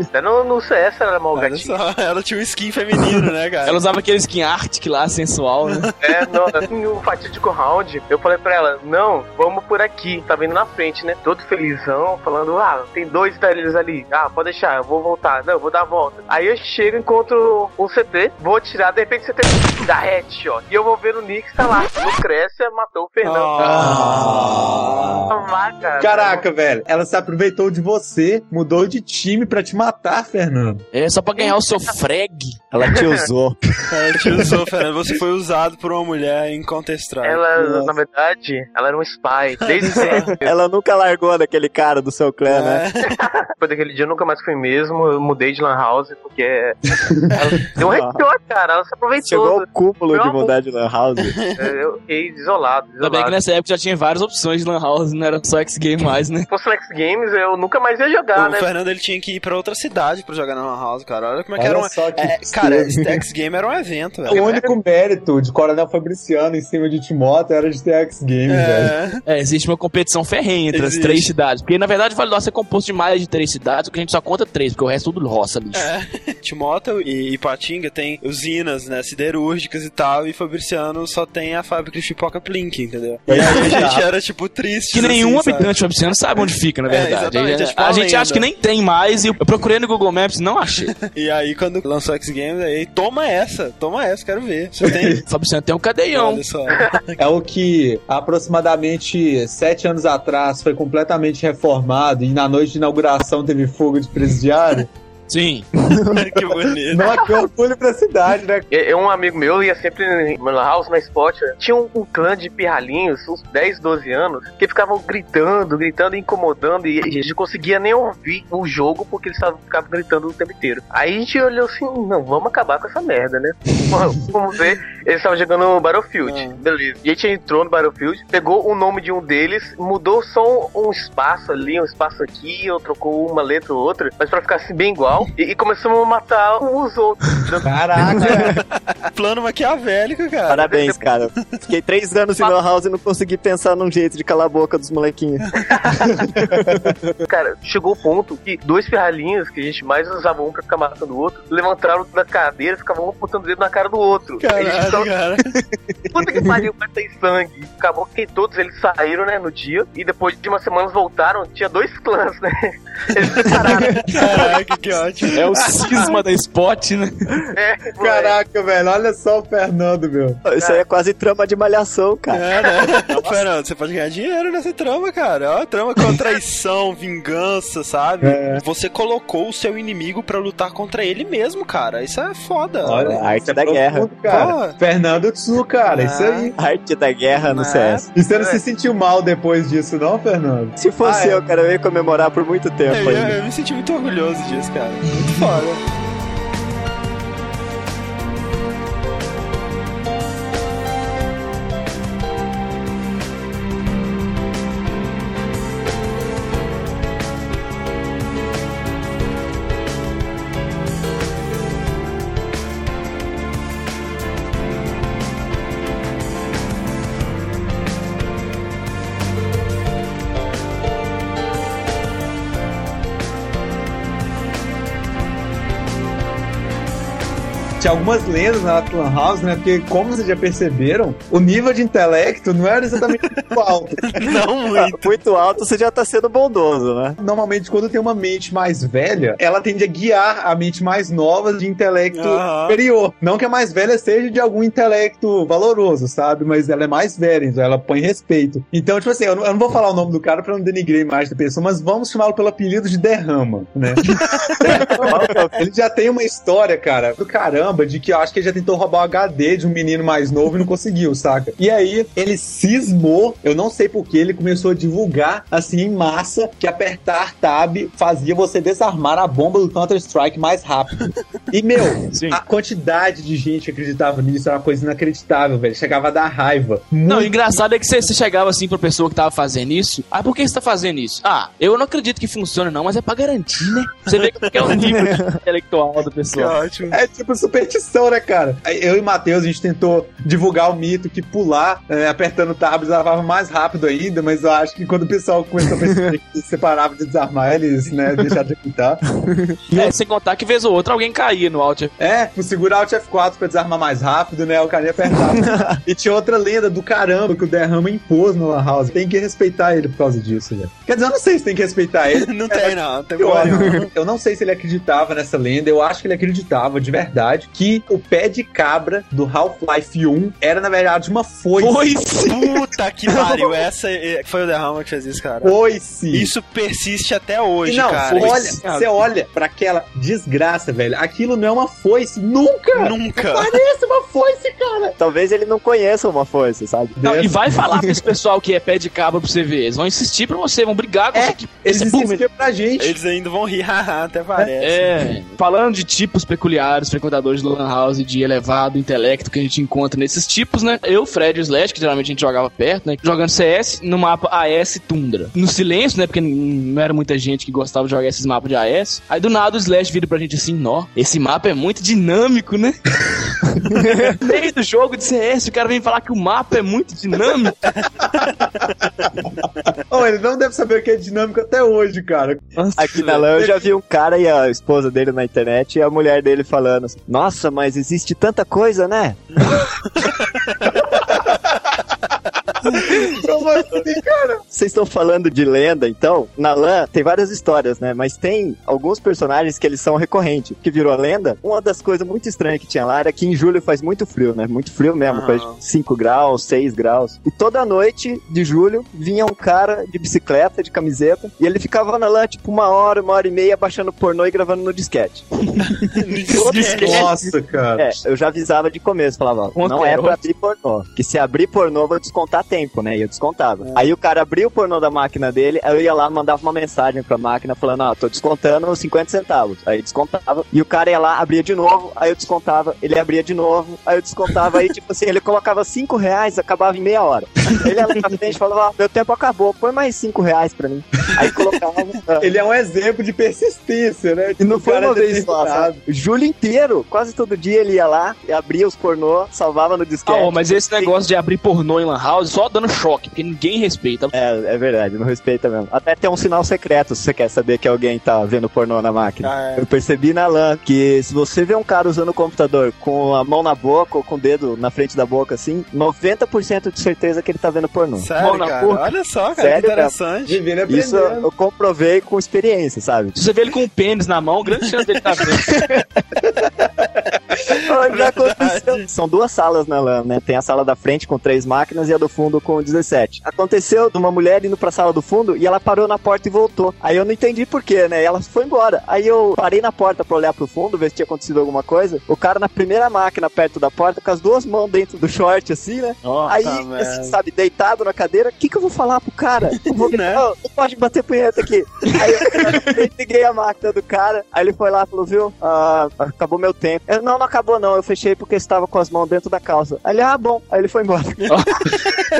Até no, no CS ela era mal Olha gatinha. só, ela tinha um skin feminino, né, cara? Ela usava aquele skin Arctic lá, sensual, né? É, não, assim, o fatídico round, eu falei pra ela, não, vamos por aqui, tá vindo na frente, né? Todo felizão, falando, ah, tem dois deles ali, ah, pode deixar, eu vou voltar, não, eu vou dar a volta. Aí eu chego, encontro um CT, vou atirar, de repente o CT dá headshot, e eu vou ver o Nix tá lá, Lucrécia matou o Fernando. Ah. Ah, cara. Caraca, velho, ela se aproveitou de você, mudou de time pra te matar, Fernando. É só pra ganhar o seu frag. Ela te usou. É, te usou, Fernando. Você foi usado por uma mulher em Counter-Strike. Ela, na verdade, ela era um spy, desde sempre. Ela nunca largou daquele cara do seu clã, né? Depois daquele dia eu nunca mais fui mesmo, eu mudei de lan house, porque ela deu um headshot, cara, ela se aproveitou. Chegou ao cúmulo Meu de amor. mudar de lan house. É, Eu fiquei desolado, Ainda bem que nessa época já tinha várias opções de Lan House, não era só X-Game mais, né? Se fosse X Games, eu nunca mais ia jogar, O né? Fernando ele tinha que ir pra outra cidade pra jogar na Lan House, cara. Olha como é que Olha era uma. só que É, cara, esse X Game era um evento, O velho. único mérito de Coronel Fabriciano em cima de Timóteo era de ter X Games, velho. É, É, existe uma competição ferrenha entre Existe. as três cidades. Porque, na verdade, Vale do Aço é composto de mais de três cidades, só que a gente só conta três, porque o resto é tudo roça, bicho. é. Timóteo e Ipatinga tem usinas, né, siderúrgicas e tal, e Fabriciano só tem a fábrica de pipoca Plink, entendeu? E aí a gente era, tipo, triste. Que nenhum assim, habitante de Fabriciano sabe onde fica, na É, verdade. é a tipo a uma gente acha que nem tem mais, e eu procurei no Google Maps não achei. E aí, quando lançou X Games, aí, toma essa, toma essa, quero ver. Você tem? Fabriciano tem um cadeião. Olha só. É o que aproximadamente sete anos atrás foi completamente reformado e na noite de inauguração teve fuga de presidiário. Sim. que bonito. Não, que orgulho pra cidade, né? É, é um amigo meu ia sempre no house, na spot. Tinha um, um clã de pirralhinhos, uns 10, 12 anos, que ficavam gritando, gritando, incomodando, e a gente não conseguia nem ouvir o jogo porque eles estavam- ficavam gritando o tempo inteiro. Aí a gente olhou assim, não, vamos acabar com essa merda, né? Vamos- vamos ver. Eles estavam jogando Battlefield, Ah. beleza. E a gente entrou no Battlefield, pegou o nome de um deles, mudou só um, um espaço ali, um espaço aqui, ou trocou uma letra ou outra, mas pra ficar assim bem igual, e, e começamos a matar os outros. Caraca! Plano maquiavélico, cara. Parabéns, cara. Fiquei três anos em lan house e não consegui pensar num jeito de calar a boca dos molequinhos. Cara, chegou o ponto que dois ferralhinhos, que a gente mais usava um pra ficar matando o outro, levantaram da cadeira e ficavam um apontando o dedo na cara do outro. Caralho, ficava, cara. puta que pariu, vai ter sangue. Acabou que todos eles saíram, né, no dia, e depois de umas semanas voltaram, tinha dois clãs, né? Eles separaram. Caraca, que ótimo. É o cisma da Spot, né? É. Caraca, velho, olha só o Fernando, meu. Isso aí é quase trama de malhação, cara. É, né? Fernando, você pode ganhar dinheiro nessa trama, cara. Ó, trama com traição, vingança, sabe? Você colocou o seu inimigo pra lutar contra ele mesmo, cara. Isso é foda. Olha, A arte isso é da guerra. profundo, cara. Fernando Tsu, cara, isso aí. A arte da guerra no Ah. CS. E você não se sentiu mal depois disso, não, Fernando? Se fosse Ah, é. eu, cara, eu ia comemorar por muito tempo Eu, ainda. eu me senti muito orgulhoso disso, cara. Muito foda. Tinha algumas lendas na Lan House, né? Porque, como vocês já perceberam, o nível de intelecto não era exatamente muito alto. Não muito. Muito alto, você já tá sendo bondoso, né? Normalmente, quando tem uma mente mais velha, ela tende a guiar a mente mais nova de intelecto superior. Não que a mais velha seja de algum intelecto valoroso, sabe? Mas ela é mais velha, então ela põe respeito. Então, tipo assim, eu não, eu não vou falar o nome do cara pra não denigrar a imagem da pessoa, mas vamos chamá-lo pelo apelido de Derrama, né? ele já tem uma história, cara, do caramba, de que eu acho que ele já tentou roubar o HD de um menino mais novo e não conseguiu, saca? E aí, ele cismou, eu não sei porquê, ele começou a divulgar, assim, em massa, que apertar tab fazia você desarmar a bomba do Counter-Strike mais rápido. E, meu, Sim. a quantidade de gente que acreditava nisso era uma coisa inacreditável, velho. Chegava a dar raiva. Não, o Muito engraçado é que você, chegava assim pra pessoa que tava fazendo isso. Ah, por que você tá fazendo isso? Ah, eu não acredito que funcione, não, mas é pra garantir, né? Você vê que é o nível intelectual da Que pessoa. ótimo. É tipo Super competição, né, cara? Eu e o Matheus, a gente tentou divulgar o mito que pular, é, apertando tabs, lavava mais rápido ainda, mas eu acho que quando o pessoal começou a perceber que separava de desarmar, eles, né, deixaram de apitar. É, sem contar que vez ou outra alguém caía no Alt F. É, por segurar Alt F4 pra desarmar mais rápido, né, o cara ia apertar. e tinha outra lenda do caramba que o Derrama impôs no Lan House. Tem que respeitar ele por causa disso, velho. Quer dizer, eu não sei se tem que respeitar ele. Não tem, não. Tem Eu, eu não sei se ele acreditava nessa lenda, eu acho que ele acreditava de verdade que o pé de cabra do Half-Life 1 era, na verdade, uma foice. Puta que pariu. Essa é- foi o Derrama que fez isso, cara. Foice. Isso persiste até hoje, E não, cara. olha, você olha pra aquela desgraça, velho. Aquilo não é uma foice, nunca! Nunca. Parece uma foice, cara! Talvez ele não conheça uma foice, sabe? Não, e vai falar pra esse pessoal que é pé de cabra pra você ver. Eles vão insistir pra você, vão brigar com É, você. Que Eles esse boom- insistiam pra gente. Eles ainda vão rir, haha, até parece. É, falando de tipos peculiares, frequentadores do Lan House de elevado intelecto que a gente encontra nesses tipos, né? Eu, Fred e o Slash, que geralmente a gente jogava perto, né? Jogando CS no mapa AS Tundra. No silêncio, né? Porque não era muita gente que gostava de jogar esses mapas de AS. Aí do nada o Slash vira pra gente assim: Nó, esse mapa é muito dinâmico, né? meio do jogo de CS, o cara vem falar que o mapa é muito dinâmico. Oh, ele não deve saber o que é dinâmico até hoje, cara. Aqui na LAN eu já vi um cara e a esposa dele na internet e a mulher dele falando assim, Nossa, mas existe tanta coisa, né? Como assim, cara? Vocês estão falando de lenda, então? Na LAN tem várias histórias, né? Mas tem alguns personagens que eles são recorrentes. Que virou lenda. Uma das coisas muito estranhas que tinha lá era que em julho faz muito frio, né? Muito frio mesmo. Faz 5 graus, 6 graus. E toda noite de julho vinha um cara de bicicleta, de camiseta. E ele ficava na LAN tipo uma hora, uma hora e meia baixando pornô e gravando no disquete. Nossa, cara. É, eu já avisava de começo, falava, não é é pra abrir pornô. Que se abrir pornô, eu vou descontar tempo, né? E eu descontava. Aí o cara abria o pornô da máquina dele, aí eu ia lá, mandava uma mensagem pra máquina falando, ó, tô descontando 50 centavos. Aí descontava. E o cara ia lá, abria de novo, aí eu descontava, ele abria de novo, aí eu descontava, aí tipo assim, ele colocava 5 reais, acabava em meia hora. Ele ia lá na frente e falava, ó, meu tempo acabou, põe mais 5 reais pra mim. Aí colocava. ah, Ele é um exemplo de persistência, né? e não O foi uma é vez só, sabe? Julho inteiro, quase todo dia ele ia lá, e abria os pornô, salvava no Ah, disquete. ô, mas esse negócio de abrir pornô em Lan House só dando choque, porque ninguém respeita. É, é verdade, não respeita mesmo. Até tem um sinal secreto se você quer saber que alguém tá vendo pornô na máquina. Ah, é. Eu percebi na LAN que se você vê um cara usando o computador com a mão na boca ou com o dedo na frente da boca assim, 90% de certeza que ele tá vendo pornô. Sério, Mão na cara? boca. Olha só, cara, Sério, que interessante. E Isso eu comprovei com experiência, sabe? Se você vê ele com o pênis na mão, grande chance dele tá vendo. Já aconteceu. São duas salas na LAN, né? Tem a sala da frente com três máquinas e a do fundo com 17. Aconteceu de uma mulher indo pra sala do fundo e ela parou na porta e voltou. Aí eu não entendi por quê, né? E ela foi embora. Aí eu parei na porta pra olhar pro fundo, ver se tinha acontecido alguma coisa. O cara na primeira máquina perto da porta, com as duas mãos dentro do short, assim, né? Aí, merda. assim, sabe, deitado na cadeira, o que, que eu vou falar pro cara? Eu vou, Né? não, não pode bater punheta aqui. Aí eu, liguei a máquina do cara, aí ele foi lá e falou, viu, ah, acabou meu tempo. Eu, não, não acabou não, eu fechei porque estava com as mãos dentro da calça. Aí ele, ah, bom. Aí ele foi embora.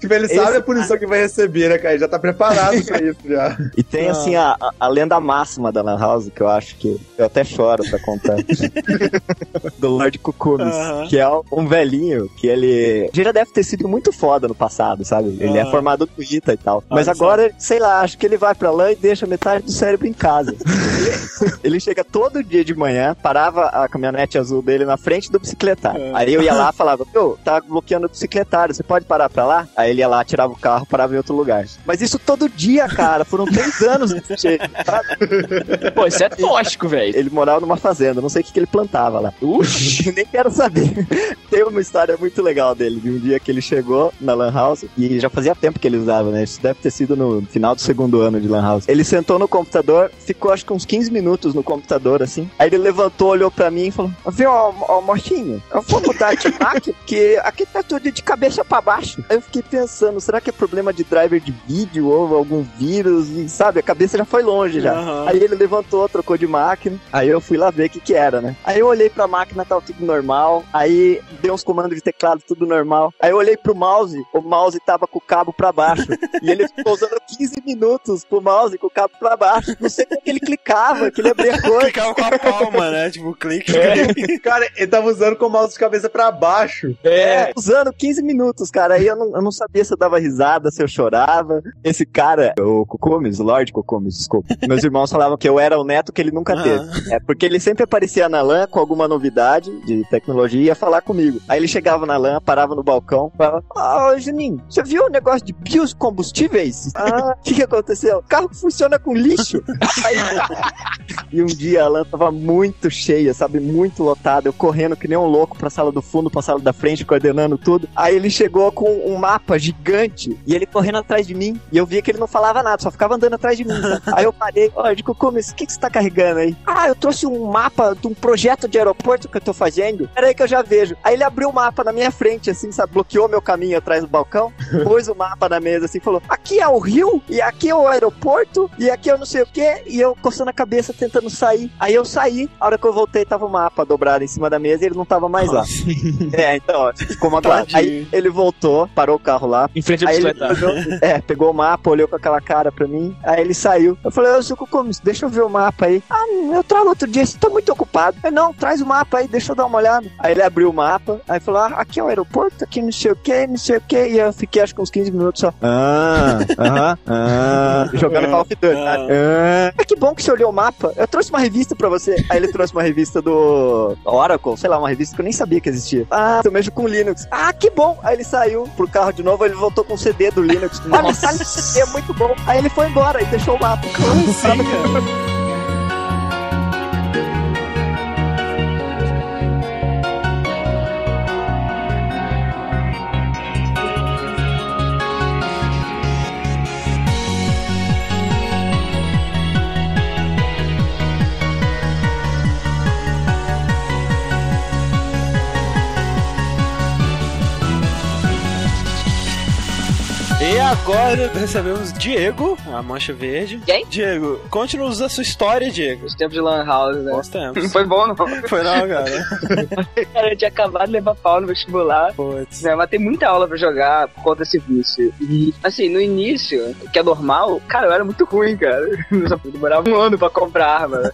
Tipo, ele Esse sabe a punição que vai receber, né, cara? Ele já tá preparado pra isso, já. E tem, Ah. assim, a, a- lenda máxima da Lan House, que eu acho que eu até choro pra contar. do Lord Cucumis, Aham. que é um velhinho que ele já deve ter sido muito foda no passado, sabe? Ele é Ah. formado no ITA e tal. Mas só. agora, sei lá, acho que ele vai pra lá e deixa metade do cérebro em casa. ele chega todo dia de manhã, parava a caminhonete azul dele na frente do bicicletário. É. Aí eu ia lá e falava, ô, tá bloqueando o bicicletário, você pode parar pra lá? Aí ele ia lá, tirava o carro, parava em outro lugar. Mas isso todo dia, cara, foram três anos desse jeito, sabe? Pô, isso é tóxico, velho. Ele morava numa fazenda, não sei o que, que ele plantava lá. Uxi. Nem quero saber. Tem uma história muito legal dele, de um dia que ele chegou na Lan House, e já fazia tempo que ele usava, né? Isso deve ter sido no final do segundo ano de Lan House. Ele sentou no computador, ficou acho que uns 15 minutos no computador, assim. Aí ele levantou, olhou pra mim e falou: Viu, ó, ó, mocinho, eu vou mudar de máquina, porque aqui tá tudo de cabeça pra baixo. Aí eu fiquei pensando, será que é problema de driver de vídeo ou algum vírus? E, sabe, a cabeça já foi longe já. Aham. Aí ele levantou, trocou de máquina. Aí eu fui lá ver o que que era, né? Aí eu olhei pra máquina, tava tudo normal. Aí dei uns comandos de teclado, tudo normal. Aí eu olhei pro mouse, o mouse tava com o cabo pra baixo. e ele ficou usando 15 minutos pro mouse com o cabo pra baixo. Não sei como que ele clicava, que ele abria coisa. Clicava com a palma, né? Tipo, clique. Cara, ele tava usando com o mouse de cabeça pra baixo. É, usando 15 minutos, cara. Aí eu não, eu não sabia se eu dava risada, se eu chorava. Esse cara, o Cocomes, Lord Cocomes, desculpa. Meus irmãos falavam que eu era o neto que ele nunca Ah. teve. É, porque ele sempre aparecia na LAN com alguma novidade de tecnologia e ia falar comigo. Aí ele chegava na LAN, parava no balcão, falava: Ah, Juninho, você viu o negócio de biocombustíveis? Ah, o que, que aconteceu? O carro funciona com lixo. Aí- e um dia a LAN tava muito cheia, sabe? Muito lotada. Eu correndo que nem um louco pra sala do fundo, pra sala da frente, coordenando tudo. Aí ele chegou com um mapa gigante e ele correndo atrás de mim. E eu via que ele não falava nada, só ficava andando atrás de mim. Aí eu parei, ó, eu digo, como o que, que você tá carregando aí? Ah, eu trouxe um mapa de um projeto de aeroporto que eu tô fazendo. Peraí que eu já vejo. Aí ele abriu o mapa na minha frente, assim, sabe? Bloqueou meu caminho atrás do balcão, pôs o mapa na mesa, assim, falou: aqui é o rio, e aqui é o aeroporto, e aqui eu não sei o que, e eu coçando a cabeça tentando sair. Aí eu saí, a hora que eu voltei, tava o mapa dobrado em cima da mesa e ele não tava mais lá. É, então, ó, ficou uma Tadinho. Aí ele voltou, parou o carro lá. Em frente Aí ele bicicleta. pegou, é, pegou o mapa, olhou com aquela cara pra mim, aí ele saiu. Eu falei, ô, seu Cocomis, deixa eu ver o mapa aí. Ah, eu trago outro dia, você tá muito ocupado. Eu, não, traz o mapa aí, deixa eu dar uma olhada. Aí ele abriu o mapa, aí falou, ah, aqui é o aeroporto, aqui não sei o que, não sei o que. E eu fiquei acho que uns 15 minutos só. Ah, aham, ah, jogando Call of Duty? Ah, ah, que bom que você olhou o mapa. Eu trouxe uma revista pra você. Aí ele trouxe uma revista do Oracle, sei lá, uma revista que eu nem sabia que existia. Ah, eu mexo com Linux. Ah, que bom. Aí ele saiu pro carro de novo, ele voltou com o CD do Linux. Ah, me sai esse CD, é muito bom. Aí ele foi embora e deixou o mapa. E agora recebemos Diego, a mancha verde. Quem? Diego, conte-nos a sua história, Diego. Os tempos de Lan House, né? Bons tempos. Não foi bom, não. Foi não, cara. Cara, eu tinha acabado de levar pau no vestibular. Putz. Né, mas tem muita aula pra jogar por conta desse vício. E, assim, no início, que é normal, cara, eu era muito ruim, cara. Eu só demorava um ano pra comprar arma.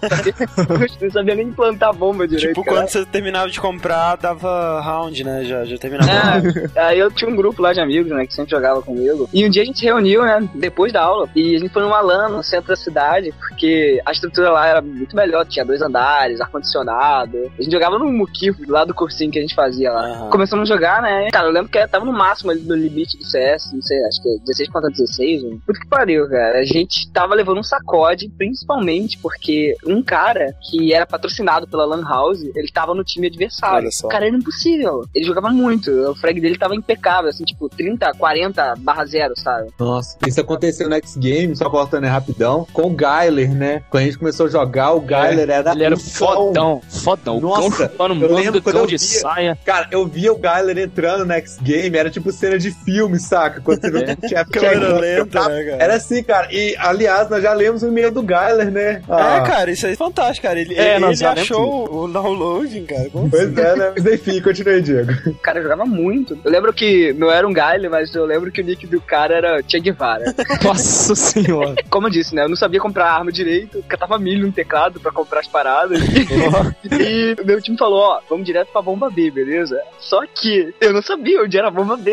Eu não sabia nem plantar bomba direito. Tipo, cara. quando você terminava de comprar, dava round, né? Já, já terminava. É, aí eu tinha um grupo lá de amigos, né, que sempre jogava comigo. E um dia a gente reuniu, né, depois da aula, e a gente foi numa LAN no centro da cidade, porque a estrutura lá era muito melhor, tinha dois andares, ar-condicionado. A gente jogava no muquifo, lá do cursinho que a gente fazia lá. Aham. Começamos a jogar, né, cara, eu lembro que tava no máximo ali do limite do CS, não sei, acho que é 16 contra 16, né? Puta que pariu, cara. A gente tava levando um sacode, principalmente porque um cara que era patrocinado pela Lan House, ele tava no time adversário. Cara, era impossível. Ele jogava muito. O frag dele tava impecável, assim, tipo, 30, 40 barra zero, sabe? Nossa, isso aconteceu no X Games, só cortando aí rapidão, com o Gyler, né? Quando a gente começou a jogar, o Gyler era. Ele era um fodão, fodão. Nossa, cão chupando eu lembro do quando eu de via- saia. Cara, eu via o Gyler entrando no X Game, era tipo cena de filme, saca? Quando você vê o chefe Câmera chegando, lenta, né, cara? Era assim, cara. E, aliás, nós já lemos o e-mail do Gyler, né? Ah, É, cara, isso aí é fantástico, cara. Ele, É, ele, nós ele achou o downloading, cara. Como Pois assim? é, né? Mas enfim, continue, Diego. O cara jogava muito. Eu lembro que não era um Gaile, mas eu lembro que o nick do cara era Che Guevara. Nossa senhora. Como eu disse, né? Eu não sabia comprar arma direito, catava milho no teclado pra comprar as paradas. e o meu time falou, ó, vamos direto pra bomba B, beleza? Só que eu não sabia onde era a bomba B.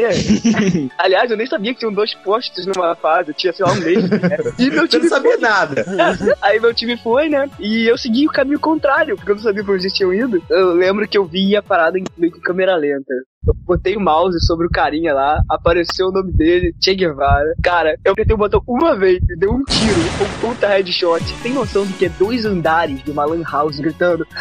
Aliás, eu nem sabia que tinham dois postos numa fase, eu tinha, sei lá, um mês. né? E meu time não sabia nada. Aí meu time foi, né? E eu segui o caminho contrário, porque eu não sabia pra onde eles tinham ido. Eu lembro que eu vi a parada em câmera lenta. Eu botei o mouse sobre o carinha lá, apareceu o nome dele, Che Guevara. Cara, eu apertei o botão uma vez, e deu um tiro, um puta headshot. Tem noção do que é dois andares de uma lan house gritando?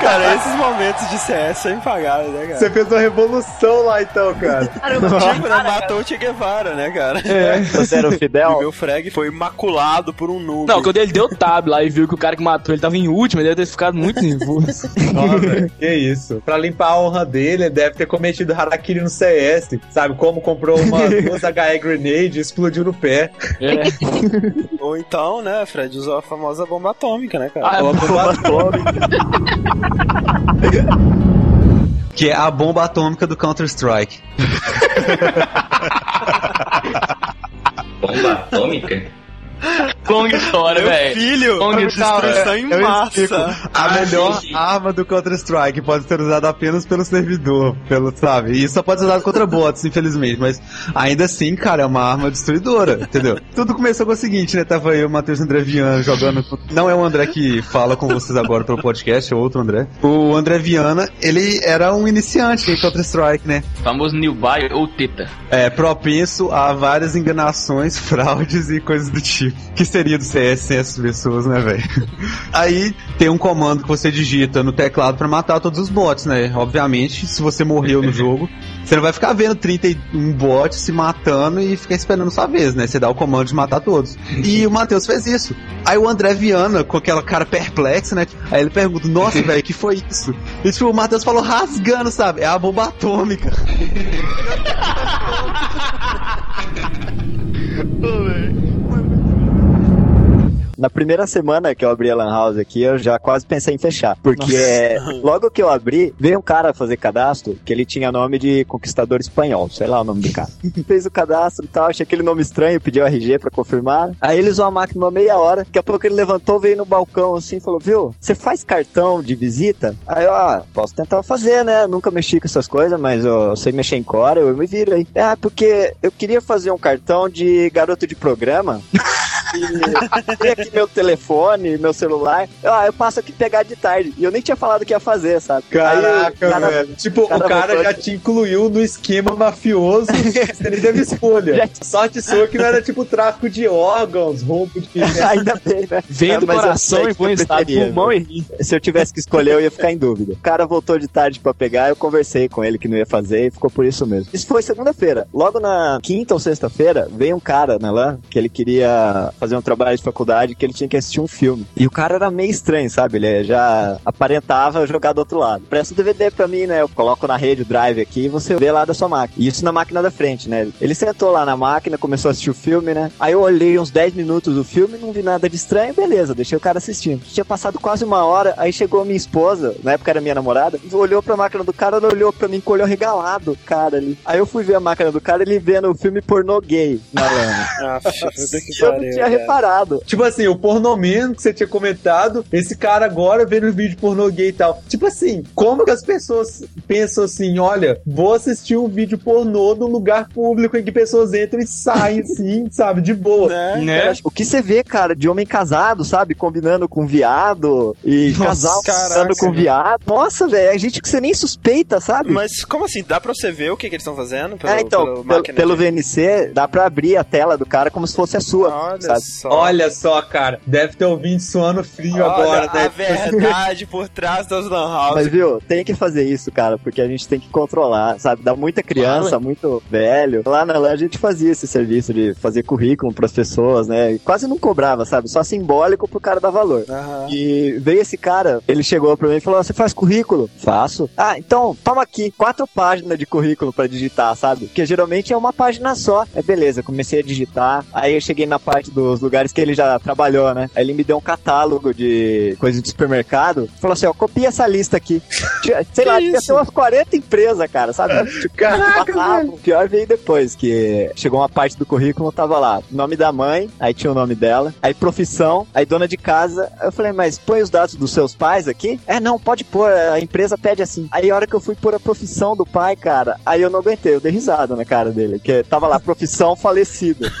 Cara, esses momentos de CS são impagáveis, né, cara? Você fez uma revolução lá então, cara. Caramba, né, matou o Che Guevara, né, cara? Você era o O Fidel? meu frag foi maculado por um noob. Não, quando ele deu tab lá e viu que o cara que matou ele tava em último, ele deve ter ficado muito nervoso. Nossa, que isso. Pra limpar a honra dele, ele deve ter cometido harakiri no CS. Sabe como comprou uma duas HE Grenade e explodiu no pé. É. Ou então, né, Fred, usou a famosa bomba atômica, né, cara? Ah, Uma bomba atômica. Que é a bomba atômica do Counter-Strike. Bomba atômica? Longa história, Meu velho. filho, Longa destruição em Eu massa. explico. A melhor arma do Counter-Strike pode ser usada apenas pelo servidor, pelo, sabe? E só pode ser usado contra bots, infelizmente. Mas ainda assim, cara, é uma arma destruidora, entendeu? Tudo começou com o seguinte, né? Tava eu, o Matheus André Viana, jogando. Não é o André que fala com vocês agora pelo podcast, é outro André. O André Viana, ele era um iniciante em Counter-Strike, né? Famoso New Buy ou Teta. É, propenso a várias enganações, fraudes e coisas do tipo. Que seria do CS sem essas pessoas, né, velho? Aí tem um comando que você digita no teclado pra matar todos os bots, né? Obviamente, se você morreu no jogo, você não vai ficar vendo 31 bots se matando e ficar esperando sua vez, né? Você dá o comando de matar todos. E o Matheus fez isso. Aí o André Viana, com aquela cara perplexa, né? Aí ele pergunta, nossa, velho, que foi isso? E tipo, o Matheus falou rasgando, sabe? É a bomba atômica. Na primeira semana que eu abri a Lan House aqui, eu já quase pensei em fechar. Porque é, logo que eu abri, veio um cara fazer cadastro que ele tinha nome de conquistador espanhol, sei lá o nome do cara. Fez o cadastro e tal, achei aquele nome estranho, pediu RG pra confirmar. Aí ele usou a máquina uma meia hora, daqui a pouco ele levantou, veio no balcão assim e falou: Viu, você faz cartão de visita? Aí eu, ah, posso tentar fazer, né? Nunca mexi com essas coisas, mas eu sei mexer em Core, eu me viro aí. Ah, porque eu queria fazer um cartão de garoto de programa. E tem aqui meu telefone, meu celular. Ah, eu passo aqui pegar de tarde. E eu nem tinha falado que ia fazer, sabe? Caraca, Aí, o cara- velho. Tipo, cara o cara já de- te incluiu no esquema mafioso. você nem teve escolha. Sorte sua que não era tipo tráfico de órgãos, roubo de. Ainda bem, né? Vendo mas eu coração bom eu estado, pulmão e rim. Se eu tivesse que escolher, eu ia ficar em dúvida. O cara voltou de tarde pra pegar, eu conversei com ele que não ia fazer e ficou por isso mesmo. Isso foi segunda-feira. Logo na quinta ou sexta-feira, veio um cara na LAN que ele queria fazer um trabalho de faculdade que ele tinha que assistir um filme. E o cara era meio estranho, sabe? Ele já aparentava jogar do outro lado. Presta o DVD pra mim, né? Eu coloco na rede o drive aqui e você vê lá da sua máquina. E isso na máquina da frente, né? Ele sentou lá na máquina, começou a assistir o filme, né? Aí eu olhei uns 10 minutos do filme, não vi nada de estranho, beleza, deixei o cara assistindo. Tinha passado quase uma hora, aí chegou minha esposa, na época era minha namorada, olhou pra máquina do cara, ela olhou pra mim com o olho regalado, cara ali. Aí eu fui ver a máquina do cara, ele vendo o filme pornô gay na lama. Eu não tinha. Reparado. Tipo assim, o pornomento que você tinha comentado, esse cara agora vendo o vídeo pornô gay e tal. Tipo assim, como que as pessoas pensam assim, olha, vou assistir um vídeo pornô num lugar público em que pessoas entram e saem assim, sabe, de boa. Né? Cara, O que você vê, cara, de homem casado, sabe? Combinando com viado e Nossa, casal casando com viado. Nossa, velho, é gente que você nem suspeita, sabe? Mas como assim? Dá pra você ver o que, que eles estão fazendo? Pelo, é, então, pelo pelo, pelo VNC, dá pra abrir a tela do cara como se fosse a sua, Olha sabe? Só. Olha só, cara, deve ter ouvido suando frio Olha agora, a né? verdade por trás das lan Mas houses. viu, tem que fazer isso, cara, porque a gente tem que controlar, sabe? Dá muita criança, muito velho. Lá na LAN a gente fazia esse serviço de fazer currículo pras pessoas, né? E quase não cobrava, sabe? Só simbólico pro cara dar valor. Aham. E veio esse cara, ele chegou pra mim e falou: Você faz currículo? Faço. Ah, então, toma aqui, quatro páginas de currículo pra digitar, sabe? Porque geralmente é uma página só. É beleza, comecei a digitar. Aí eu cheguei na parte dos lugares que ele já trabalhou, né? Aí ele me deu um catálogo de coisas de supermercado. Falou assim: Ó, copia essa lista aqui. Sei lá, tinha umas 40 empresas, cara, sabe? Tipo, Caraca, passava. O pior veio depois, que chegou uma parte do currículo, tava lá, nome da mãe, aí tinha o nome dela, aí profissão, aí dona de casa. Eu falei, mas põe os dados dos seus pais aqui? É, não, pode pôr, a empresa pede assim. Aí a hora que eu fui pôr a profissão do pai, cara, aí eu não aguentei, eu dei risada na cara dele, que tava lá, profissão falecido.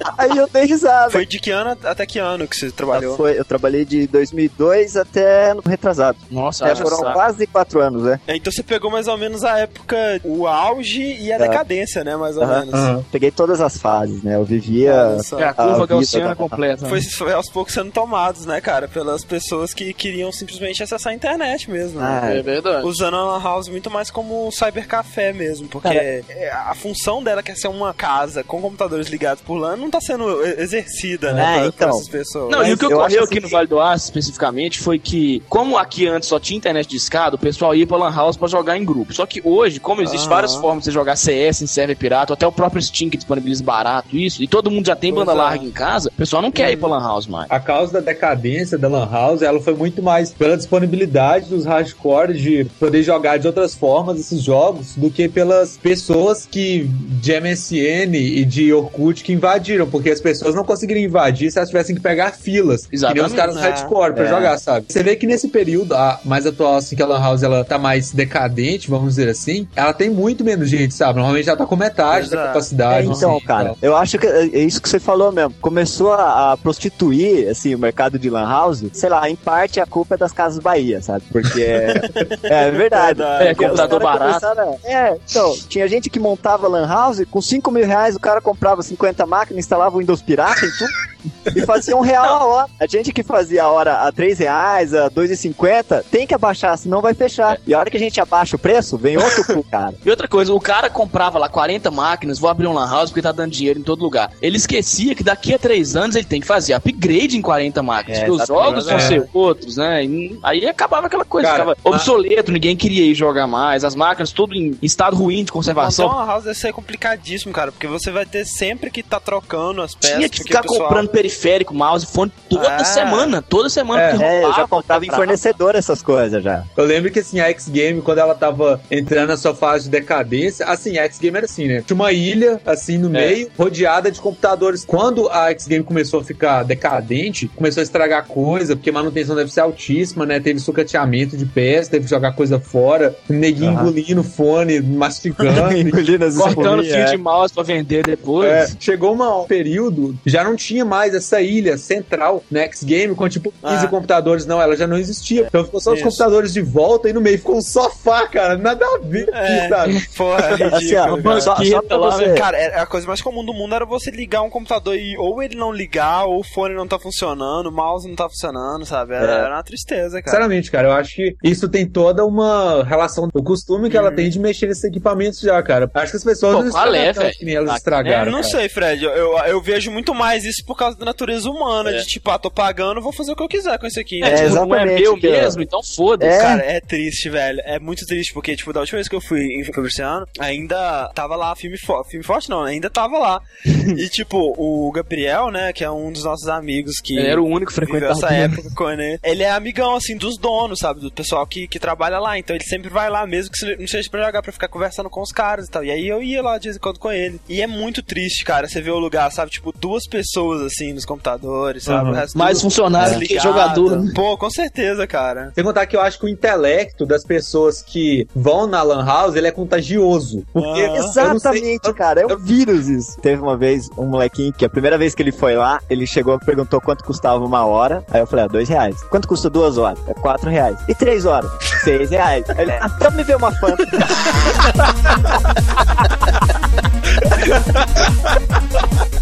aí eu dei risada. Foi de que ano até que ano que você trabalhou? Foi, eu trabalhei de 2002 até no retrasado. Nossa, É, foram quase quatro anos, né? É, Então você pegou mais ou menos a época, o auge e a É. decadência, né? Mais ou Aham. menos. Peguei todas as fases, né? Eu vivia. É a curva gaussiana da- completa. né? Foi, foi aos poucos sendo tomados, né, cara? Pelas pessoas que queriam simplesmente acessar a internet mesmo. né? Ah, É verdade. Usando a Lan House muito mais como um cybercafé mesmo, porque Cara. é, a função dela que é ser uma casa com computadores ligados por LAN não tá sendo exercida, É, né? por- por então. essas pessoas. Não, e o que eu ocorreu aqui assim no Vale do Aço, especificamente, foi que, como aqui antes só tinha internet de escada, o pessoal ia pra Lan House pra jogar em grupo. Só que hoje, como existem Aham. várias formas de você jogar CS em server pirata, até o próprio Steam que disponibiliza barato isso, e todo mundo já tem Pois banda é. larga em casa, o pessoal não quer ir pra Lan House mais. A causa da decadência da Lan House, ela foi muito mais pela disponibilidade dos hardcore de poder jogar de outras formas esses jogos do que pelas pessoas que de MSN e de Orkut que invadiram, porque as pessoas não conseguiriam invadir se elas tivessem que pegar filas, que nem os Exatamente. caras É. hardcore pra É. jogar, sabe? Você vê que nesse período a mais atual assim que a Lan House ela tá mais decadente, vamos dizer assim, ela tem muito menos gente, sabe? Normalmente ela tá com metade da Exato. capacidade. É, então, assim, cara, tal. eu acho que é é isso que você falou mesmo. Começou a, a prostituir, assim, o mercado de lan house. Sei lá, em parte a culpa é das Casas Bahia, sabe? Porque é, é verdade. É, Porque os computador barato. a- É, então, tinha gente que montava lan house, com 5 mil reais o cara comprava 50 máquinas, instalava Windows Pirata e tudo. E fazia um real a hora. A gente que fazia a hora a 3 reais, a 2,50, tem que abaixar, senão vai fechar. E a hora que a gente abaixa o preço, vem outro pro cara. E outra coisa, o cara comprava lá 40 máquinas, vou abrir um lan house porque tá dando dinheiro em todo lugar. Ele esquecia que daqui a 3 anos ele tem que fazer upgrade em 40 máquinas, É, porque os jogos vão É. ser outros, né? E aí acabava aquela coisa, Cara, ficava obsoleto, ninguém queria ir jogar mais, as máquinas tudo em estado ruim de Montar conservação. uma house deve ser complicadíssimo, cara, porque você vai ter sempre que tá trocando as peças. Tinha que ficar comprando periférico, mouse, fone toda Ah. semana, toda semana. É. porque É, eu já roubava, comprava em fornecedor essas coisas já. Eu lembro que assim, a X-Game, quando ela tava entrando na sua fase de decadência, assim, a X-Game era assim, né? Tinha uma ilha, assim, no meio, rodeada de computadores. Quando a X-Game começou a ficar decadente, começou a estragar coisa, porque a manutenção deve ser altíssima, né? Teve sucateamento de peças, teve que jogar coisa fora, neguinho Aham. engolindo fone, mastigando. Engolindo as Cortando fio é. de mouse pra vender depois. É, chegou um período, já não tinha mais essa ilha central na X-Game com tipo 15 Ah. computadores, não, ela já não existia. Então ficou só os Isso. computadores de volta e no meio ficou um sofá, cara, nada a ver, É. sabe? Porra, é ridículo. Assim, ó, cara. só, só pra lá, você. Cara, é- a coisa mais comum do mundo era você ligar um computador e ou ele não ligar, ou o fone não tá funcionando, o mouse não tá funcionando, sabe? Era, É. era uma tristeza, cara. Sinceramente, cara, eu acho que isso tem toda uma relação, o costume que ela Uhum. tem de mexer nesses equipamentos já, cara. Acho que as pessoas Pô, não qual é, que nem elas Ah, É, estragaram. não cara. sei, Fred. Eu, eu, eu vejo muito mais isso por causa da natureza humana. É. De tipo, ah, tô pagando, vou fazer o que eu quiser com isso aqui. É, né? tipo, não é exatamente, meu mesmo, então foda-se. É. Cara, é triste, velho. É muito triste, porque, tipo, da última vez que eu fui em Fabriciano, ainda tava lá filme forte. Filme forte não, ainda tava lá. e, tipo, o Gabriel, né, que é um dos nossos amigos que. Ele era o único frequentava. essa época com ele. Ele é amigão, assim, dos donos, sabe? Do pessoal que, que trabalha lá. Então ele sempre vai lá, mesmo que não seja pra jogar, pra ficar conversando com os caras e tal. E aí eu ia lá de vez em quando com ele. E é muito triste, cara. Você vê o lugar, sabe? Tipo, duas pessoas, assim, nos computadores, sabe? Uhum. O resto Mais tudo funcionário que jogador. Pô, com certeza, cara. Sem contar que eu acho que o intelecto das pessoas que vão na Lan House, ele é contagioso. Porque sei- Exatamente, cara. É um vírus isso. Teve uma vez um molequinho que a primeira vez que ele foi lá, ele chegou e perguntou quanto custava uma hora. Aí eu falei, ah, dois reais. Quanto custa duas horas? É quatro reais. E três horas? Seis reais. Aí Ele, ah, então me vê uma fanta.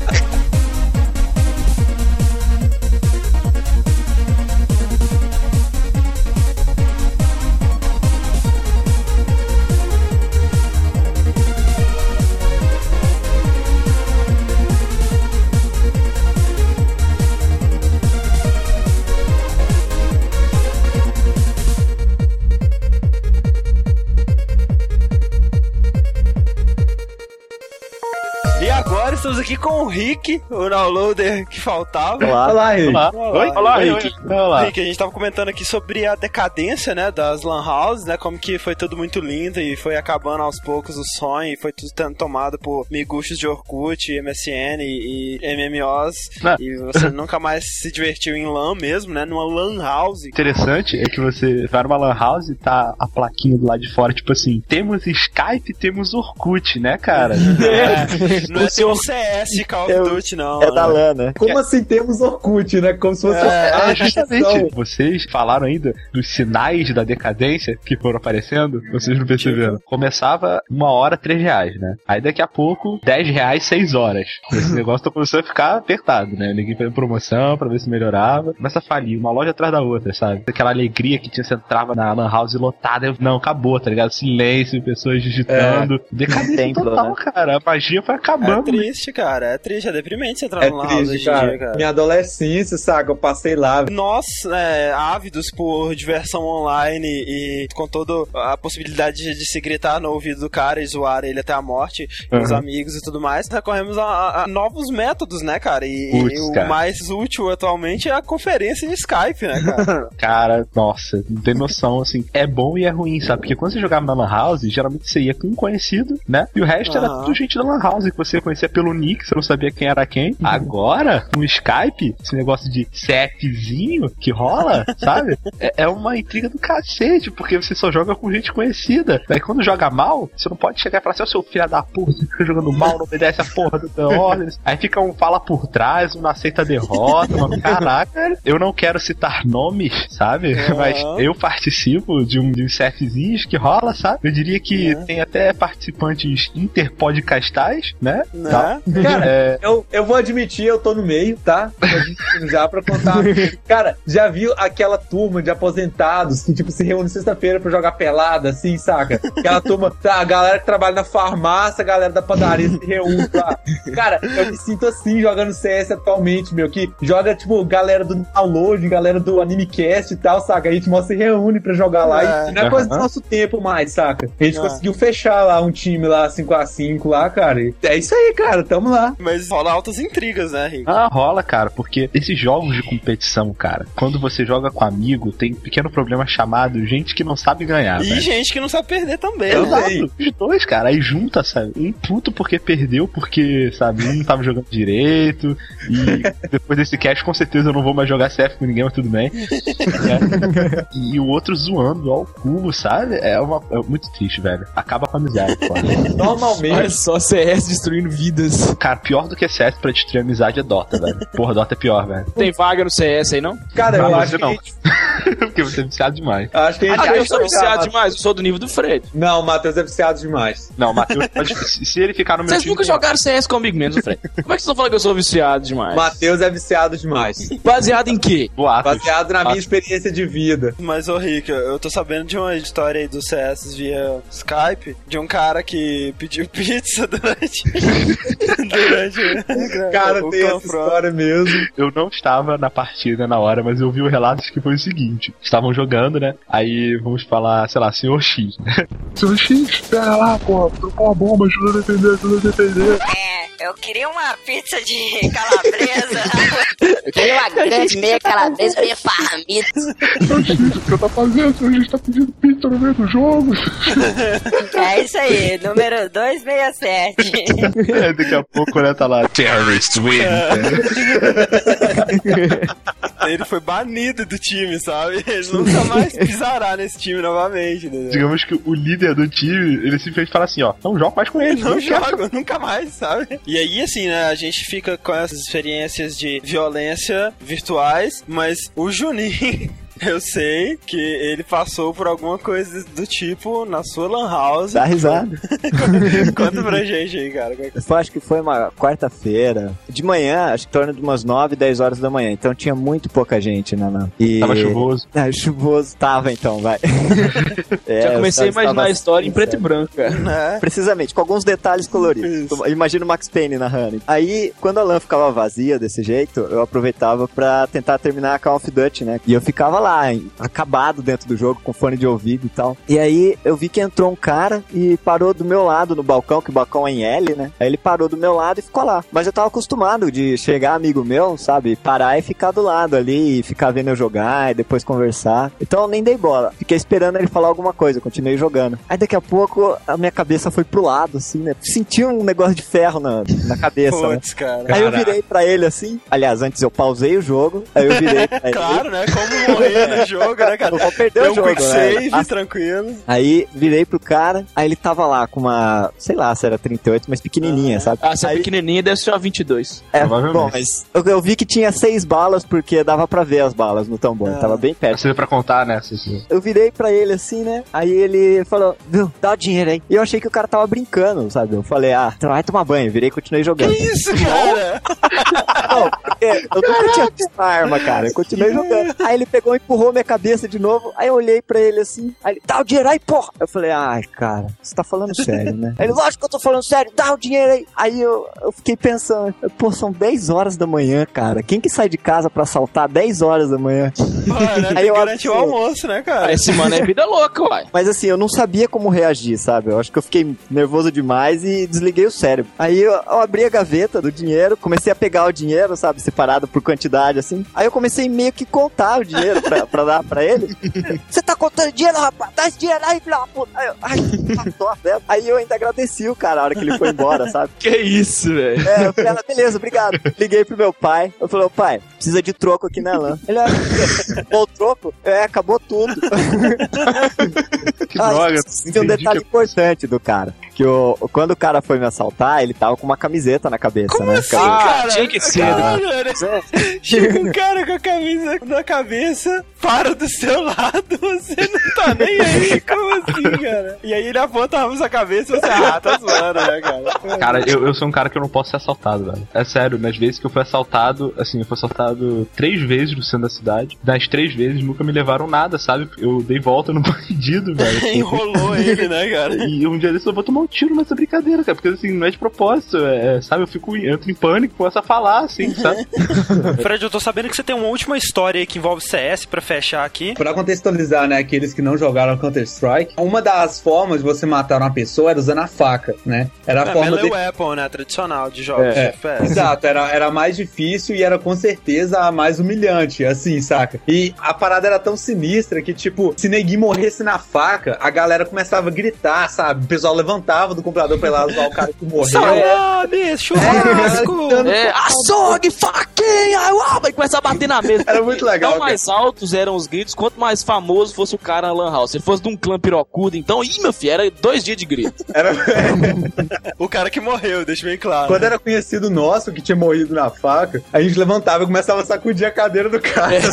aqui com o Rick, o downloader que faltava. Olá. Olá, Henrique. Olá. Oi? Olá, Oi, Rick. Olá. Rick, a gente tava comentando aqui sobre a decadência, né, das lan houses, né, como que foi tudo muito lindo e foi acabando aos poucos o sonho e foi tudo sendo tomado por miguxos de Orkut, MSN e, e MMOs Ah. e você nunca mais se divertiu em LAN mesmo, né, numa lan house. interessante é que você vai numa lan house e tá a plaquinha do lado de fora, tipo assim, temos Skype, temos Orkut, né, cara? É, não é tipo CS Call of Duty, não. É da né? lã, né? Como assim temos Orkut, né? Como se fosse É, É, justamente. Vocês falaram ainda dos sinais da decadência que foram aparecendo, vocês não perceberam. Começava uma hora, três reais, né? Aí daqui a pouco, dez reais, seis horas. Esse negócio tá começando a ficar apertado, né? Ninguém fazendo promoção pra ver se melhorava. Começa a falir, uma loja atrás da outra, sabe? Aquela alegria que tinha, você entrava na lan house lotada, eu, não, acabou, tá ligado? Silêncio, pessoas digitando. Decadência Templo, total, né? cara. A magia foi acabando triste, cara. É triste, é deprimente você entrar É house hoje triste, em cara. dia, cara. Minha adolescência, saca? Eu passei lá. Nós, é, ávidos por diversão online e com toda a possibilidade de, de se gritar no ouvido do cara e zoar ele até a morte, com os Uhum. amigos e tudo mais, recorremos a, a- a novos métodos, né, cara? E, Putz, e o cara. mais útil atualmente é a conferência de Skype, né, cara? Cara, nossa, não tem noção, assim. É bom e é ruim, sabe? Porque quando você jogava na Lan House, geralmente você ia com um conhecido, né? E o resto era Aham. tudo gente da Lan House que você conhecia pelo nick, você não sabia quem era quem. Agora, no Skype, esse negócio de setzinho que rola, sabe? É, é uma intriga do cacete, porque você só joga com gente conhecida. Daí quando joga mal, você não pode chegar e falar assim, ô seu filho da puta, fica jogando mal, não obedece a porra do The Orders. Aí fica um fala por trás, um não aceita a derrota, mas caraca, eu não quero citar nomes, sabe? Mas eu participo de um de uns setzinhos que rola, sabe? Eu diria que tem até participantes interpodcastais, né? Né? Tá. Cara, É, eu, eu vou admitir, eu tô no meio, tá? Já pra contar. Cara, já viu aquela turma de aposentados que, tipo, se reúne sexta-feira pra jogar pelada, assim, saca? Aquela turma, tá, a galera que trabalha na farmácia, a galera da padaria se reúne lá. Cara, eu me sinto assim jogando CS atualmente, meu, que joga, tipo, galera do download, galera do AnimeCast e tal, saca? A gente mó se reúne pra jogar lá É. e não é coisa do nosso tempo mais, saca? A gente É. conseguiu fechar lá um time lá, 5x5 lá, cara. É isso aí, cara, tamo lá. Mas rola altas intrigas, né, Rick? Ah, rola, cara, porque esses jogos de competição, cara, quando você joga com amigo, tem um pequeno problema chamado gente que não sabe ganhar. E velho. gente que não sabe perder também, né? Exato, os dois, cara, aí junta, sabe? Um puto porque perdeu, porque, sabe, um não tava jogando direito. E depois desse cast, com certeza eu não vou mais jogar CF com ninguém, mas tudo bem. né? E o outro zoando ao cubo, sabe? É, uma, é muito triste, velho. Acaba com a amizade. Normalmente. Olha só, CS destruindo vidas. Cara, pior do que CS pra destruir amizade é Dota, velho. Porra, Dota é pior, velho. Tem vaga no CS aí, não? Cara, eu acho que. não. gente- porque você é viciado demais. Acho que a gente Ah, vai eu sou viciado demais, eu sou do nível do Fred. Não, o Matheus é viciado demais. Não, o Matheus pode. se se ele ficar no meu Vocês time. nunca jogaram CS comigo menos, o Fred. Como é que vocês estão falando que eu sou viciado demais? Matheus é viciado demais. Baseado em quê? Boatos. Baseado na minha experiência de vida. Mas, ô Rick, eu tô sabendo de uma história aí do CS via Skype, de um cara que pediu pizza durante. Durante Cara, o tem essa história mesmo. Eu não estava na partida na hora, mas eu vi o relato que foi o seguinte: estavam jogando, né? Aí vamos falar, sei lá, senhor X. senhor X, pera lá, pô, trocou uma bomba, ajuda a defender, ajuda a defender. É, eu queria uma pizza de calabresa. Eu queria uma grande meia calabresa, meia farmita. Senhor X, o que você tá fazendo? Senhor X tá pedindo pizza no meio do jogo. É isso aí, número 267. É, daqui a pouco, né, tá lá. Terrorists win. Ele foi banido do time, sabe? Ele nunca mais pisará nesse time novamente, entendeu? Digamos que o líder do time, ele simplesmente fala assim: ó, não joga mais com ele. Não quero. joga, nunca mais, sabe? E aí, assim, né, a gente fica com essas experiências de violência virtuais, mas o Juninho. Eu sei que ele passou por alguma coisa do tipo na sua lan house. Dá risada. Conta pra gente aí, cara. é que- Eu acho que foi uma quarta-feira. De manhã, acho que em torno de umas 9, 10 horas da manhã. Então tinha muito pouca gente, né? né? E... Tava chuvoso. Ah, chuvoso tava, então, vai. É, Já comecei a imaginar a história em preto e branco, cara. Né? Precisamente, com alguns detalhes coloridos. Isso. Imagina o Max Payne narrando. Aí, quando a LAN ficava vazia desse jeito, eu aproveitava pra tentar terminar a Call of Duty, né? E eu ficava lá, hein, acabado dentro do jogo, com fone de ouvido e tal. E aí, eu vi que entrou um cara e parou do meu lado no balcão, que o balcão é em L, né? Aí ele parou do meu lado e ficou lá. Mas eu tava acostumado de chegar amigo meu, sabe? Parar e ficar do lado ali, e ficar vendo eu jogar e depois conversar. Então eu nem dei bola. Fiquei esperando ele falar alguma coisa, continuei jogando. Aí daqui a pouco a minha cabeça foi pro lado, assim, né? Senti um negócio de ferro na, na cabeça, né? Putz, cara. Aí eu virei pra ele assim. Aliás, antes eu pausei o jogo. Aí eu virei pra ele. Claro, né? Como morrer no jogo, né, cara? Eu vou perder Deu o um jogo, quick né? save, Ah, tranquilo. Aí virei pro cara, aí ele tava lá com uma, sei lá, se era 38, mas pequenininha, sabe? Ah, se é aí, pequenininha, deve ser uma 22. é, Provavelmente. bom, mas eu, eu vi que tinha seis balas porque dava pra ver as balas no tambor, Ah. tava bem perto. Você pra contar, né? Eu virei pra ele assim, né? Aí ele falou, viu, dá o dinheiro aí. E eu achei que o cara tava brincando, sabe? Eu falei, ah, então vai tomar banho. Virei e continuei jogando. Isso, cara! É, eu nunca tinha visto uma arma, cara. Eu continuei jogando. Aí ele pegou e empurrou minha cabeça de novo. Aí eu olhei pra ele assim. Aí ele, dá o dinheiro aí, porra. Eu falei, ai, cara, você tá falando sério, né? Aí ele, lógico que eu tô falando sério, dá o dinheiro aí. Aí eu, eu fiquei pensando, pô, são 10 horas da manhã, cara. Quem que sai de casa pra assaltar 10 horas da manhã? Mano, Aí eu garante o almoço, né, cara? Esse mano é vida louca, uai. Mas assim, eu não sabia como reagir, sabe? Eu acho que eu fiquei nervoso demais e desliguei o cérebro. Aí eu, eu abri a gaveta do dinheiro, comecei a pegar o dinheiro, sabe? Separado por quantidade, assim. Aí eu comecei meio que contar o dinheiro pra, pra dar pra ele. Você tá contando dinheiro, rapaz? Dá esse dinheiro aí, filho da puta. Aí eu, ai, dó, velho. Aí eu ainda agradeci o cara a hora que ele foi embora, sabe? Que isso, velho. É, eu falei, ah, beleza, obrigado. Liguei pro meu pai. Eu falei, ô pai, precisa de troco aqui na LAN. Ele, ah, bom, troco? É, acabou tudo. Que Ah, droga. de um detalhe importante do cara. Que o, quando o cara foi me assaltar, ele tava com uma camiseta na cabeça, né? assim, Ah, tinha que ser, né? Cara, chega um cara com a camisa na cabeça, para do seu lado, você não tá nem aí. Como assim, cara? E aí ele aponta a arma na cabeça e você, ah, tá zoando, né, cara? Cara, eu, eu sou um cara que eu não posso ser assaltado, velho. É sério, nas vezes que eu fui assaltado, assim, eu fui assaltado três vezes no centro da cidade. Das três vezes nunca me levaram nada, sabe? Eu dei volta no bandido, velho. Enrolou ele, né, cara? E um dia desse eu vou tomar um tiro nessa brincadeira, cara. Porque assim, não é de propósito, é, sabe? Eu fico, entro em pânico, começo a falar, assim, sabe? Fred, eu tô sabendo que você tem uma última história aí que envolve CS pra fechar aqui. Pra contextualizar, né, aqueles que não jogaram Counter-Strike, uma das formas de você matar uma pessoa era usando a faca, né? Era a É, forma melee de... weapon, né? Tradicional de jogos de É, FPS. exato, era, era mais difícil e era com certeza a mais humilhante, assim, saca? E a parada era tão sinistra que, tipo, se neguinho morresse na faca, a galera começava a gritar, sabe? O pessoal levantava do computador pra ir lá usar o cara que morreu. Salame, churrasco! É, açougue, faquinha, uau, vai começar a bater na mesa. Era muito legal, Quanto mais altos eram os gritos, quanto mais famoso fosse o cara na Lan House. Se ele fosse de um clã pirocudo, então, ih, meu filho, era dois dias de grito. Era... o cara que morreu, deixa bem claro. Quando era conhecido nosso que tinha morrido na faca, a gente levantava e começava a sacudir a cadeira do cara.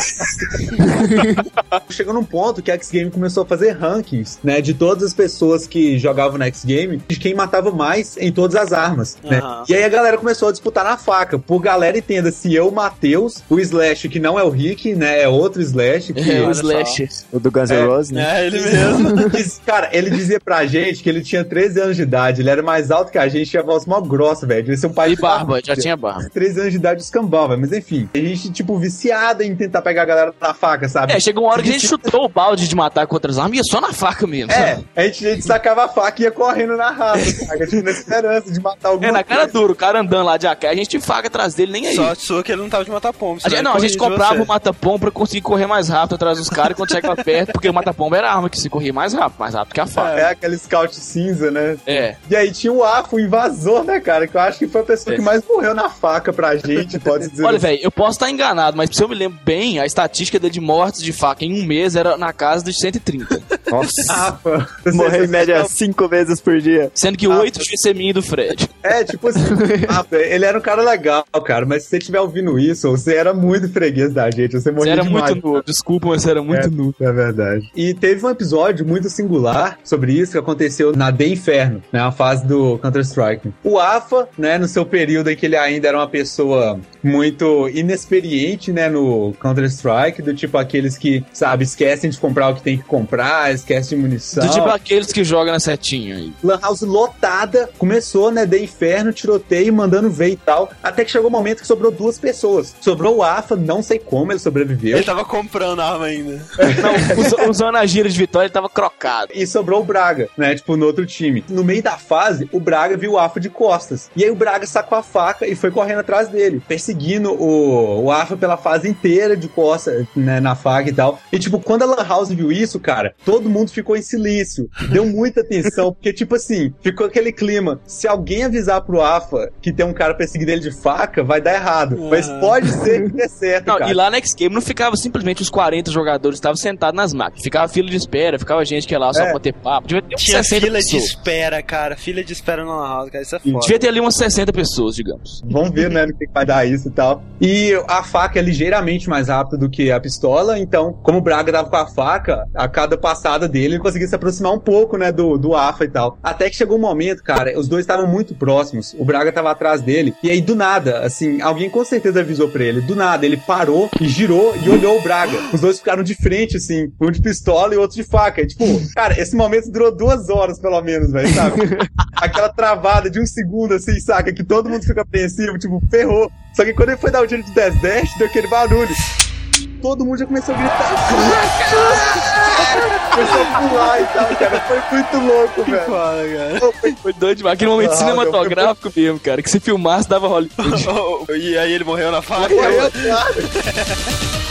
Chegou num ponto que a X Game começou a fazer rankings, né, de todas as pessoas que jogavam na X Game, de quem matava mais em todas as armas, né? E aí a galera começou a disputar na faca. Por galera entenda, se eu, o Matheus, o Slash, que não é o Rick, né, é outro Slash, que É, o Slash. O do Guns N' É. Roses, né? É, ele mesmo. Diz- Cara, ele dizia pra gente que ele tinha 13 anos de idade, ele era mais alto que a gente, tinha voz mó grossa, velho. Devia ser um pai E de barba, família. já tinha barba. 13 anos de idade escambau, velho. Mas enfim, a gente, tipo, viciada em tentar pegar a galera na faca, sabe? É, chegou uma hora que a gente chutou o balde de matar com outras armas e ia só na faca mesmo. É, a gente, a gente sacava a faca e ia correndo na raça, saca? Tipo, na esperança de matar alguma É, na cara dura, o cara andando lá de AK, a gente faca atrás dele, nem aí. Sorte sua que ele não tava de matar pombo. A gente, não, a gente comprava o mata-pombo pra conseguir correr mais rápido atrás dos caras e quando chegava perto, porque o mata-pombo era a arma que se corria mais rápido, mais rápido que a faca. É aquele scout cinza, né? É. E aí tinha o Afo, o invasor, né, cara? Que eu acho que foi a pessoa É. que mais morreu na faca pra gente, pode dizer. Olha, velho, eu posso estar enganado, mas se eu me lembro bem, a estatística dele de mortes de faca em um mês era na casa dos 130. Nossa. Afa. Morreu em média cinco vezes por dia. Sendo que oito tinha ser minha e do Fred. É, tipo assim, Afa, ele era um cara legal, cara, mas se você estiver ouvindo isso, você era muito freguês da gente, você Você morria era demais. muito novo, desculpa, mas você era muito É. novo. É verdade. E teve um episódio muito singular sobre isso que aconteceu na The Inferno, né? A fase do Counter-Strike. O AFA, né, no seu período em que ele ainda era uma pessoa muito inexperiente, né, no Counter-Strike, do tipo aqueles que, sabe, esquecem de comprar o que tem que comprar, esquecem de munição. Do tipo aqueles que jogam na setinha aí. Lan House lotada, começou, né, de inferno, tiroteio, mandando ver e tal, até que chegou o momento que sobrou duas pessoas. Sobrou o AFA, não sei como ele sobreviveu. Ele tava comprando arma ainda. Não, us- usando a gira de vitória, ele tava crocado. E sobrou o Braga, né? Tipo, no outro time. No meio da fase, o Braga viu o Afa de costas. E aí o Braga sacou a faca e foi correndo atrás dele, perseguindo o, o Afa pela fase inteira de costas, né? Na faca e tal. E, tipo, quando a Lan House viu isso, cara, todo mundo ficou em silêncio. Deu muita atenção, porque, tipo assim, ficou aquele clima. Se alguém avisar pro Afa que tem um cara perseguindo ele de faca, vai dar errado. Mas pode ser que dê certo, Não, cara. e lá na X-Game não ficava simplesmente os 40 jogadores, estavam sentados nas máquinas. Ficava fila de espera, ficava gente que ia lá só É. pra ter papo. Devia ter Tinha 60 fila de pessoas. espera, cara. Fila de espera no House, cara. Isso é foda. Devia ter ali umas 60 pessoas, digamos. Vamos ver, né, no que que vai dar isso e tal. E a faca é ligeiramente mais rápida do que a pistola, então, como o Braga tava com a faca, a cada passada dele, ele conseguia se aproximar um pouco, né, do, do AFA e tal. Até que chegou um momento, cara, os dois estavam muito próximos, o Braga tava atrás dele, e aí do nada, assim, alguém com certeza avisou pra ele, do nada, ele parou e girou e olhou o Braga. Os dois ficaram de frente, assim, um de pistola e outro de faca. E, tipo, cara, esse momento durou duas horas, pelo menos, velho, sabe? Aquela travada de um segundo, assim, saca? Que todo mundo fica apreensivo, tipo, ferrou. Só que quando ele foi dar o tiro de 10 dash, deu aquele barulho. Todo mundo já começou a gritar. começou a pular e tal, cara. Foi muito louco, velho. Foda, cara. Foi doido demais. Aquele momento Ah, cinematográfico mesmo, cara. Que se filmasse, dava Hollywood. e aí ele morreu na faca? Morreu.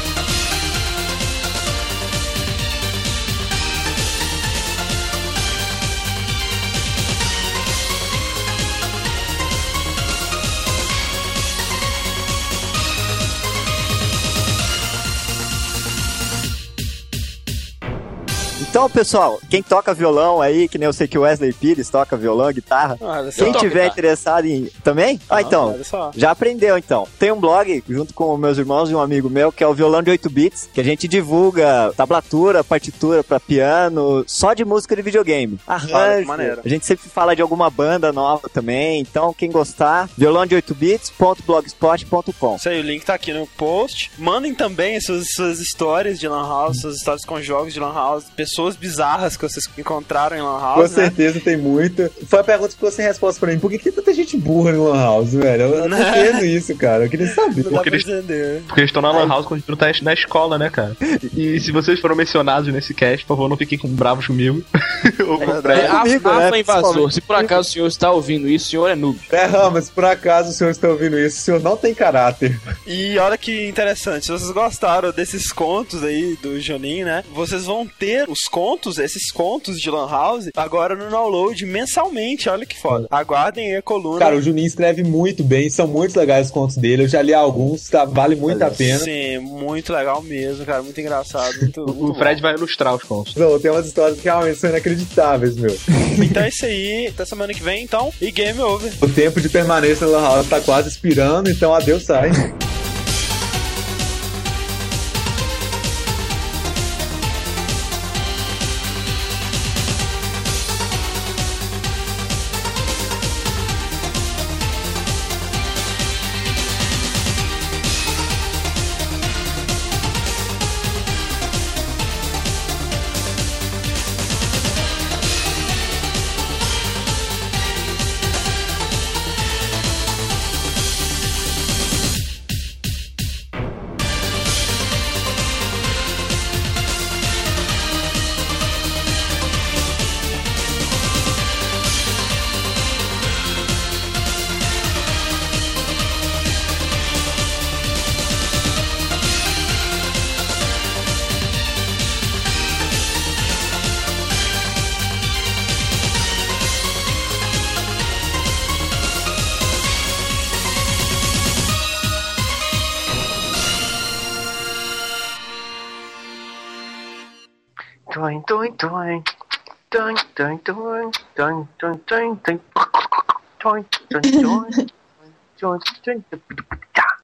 Então, pessoal, quem toca violão aí, que nem eu sei que o Wesley Pires toca violão, guitarra. Ah. Quem tiver interessado em. Também? Ah, então. olha só. Já aprendeu, então. Tem um blog, junto com meus irmãos e um amigo meu, que é o Violão de 8 Bits, que a gente divulga tablatura, partitura pra piano, só de música de videogame. Arranjo. maneiro. A gente sempre fala de alguma banda nova também. Então, quem gostar, violão de 8 bits.blogspot.com. Isso aí, o link tá aqui no post. Mandem também suas, suas histórias de Lan House, suas histórias com jogos de Lan House, pessoas bizarras que vocês encontraram em Lan Com House, né? certeza tem muita. Foi a pergunta que ficou sem resposta pra mim. Por que, que tem tanta gente burra no Lan House, velho? Eu, não entendo isso, cara. Eu queria saber. Não dá Porque pra eles-. Porque eles estão na Lan House quando a gente não tá na escola, né, cara? E se vocês foram mencionados nesse cast, por favor, não fiquem com bravos comigo. Ou com o Fred. É, comigo, Rafa né, Invasor, se por acaso o senhor está ouvindo isso, o senhor é noob. É, Ramas, por acaso o senhor está ouvindo isso, o senhor não tem caráter. E olha que interessante, se vocês gostaram desses contos aí do Jonin, né? Vocês vão ter os contos, esses contos de Lan House, agora no download mensalmente. Olha que foda. Aguardem aí a coluna. Cara, o Juninho escreve muito bem, são muito legais os contos dele. Eu já li alguns, tá? Vale muito a pena. Sim, muito legal mesmo, cara. Muito engraçado. Muito, muito O bom. Fred vai ilustrar os contos. Não, tem umas histórias que realmente são inacreditáveis, meu. Então é isso aí. Até semana que vem, então. E game over. O tempo de permanência na Lan House tá quase expirando, então adeus sai. join, join, join, join, join, join, join, join, join, join, join,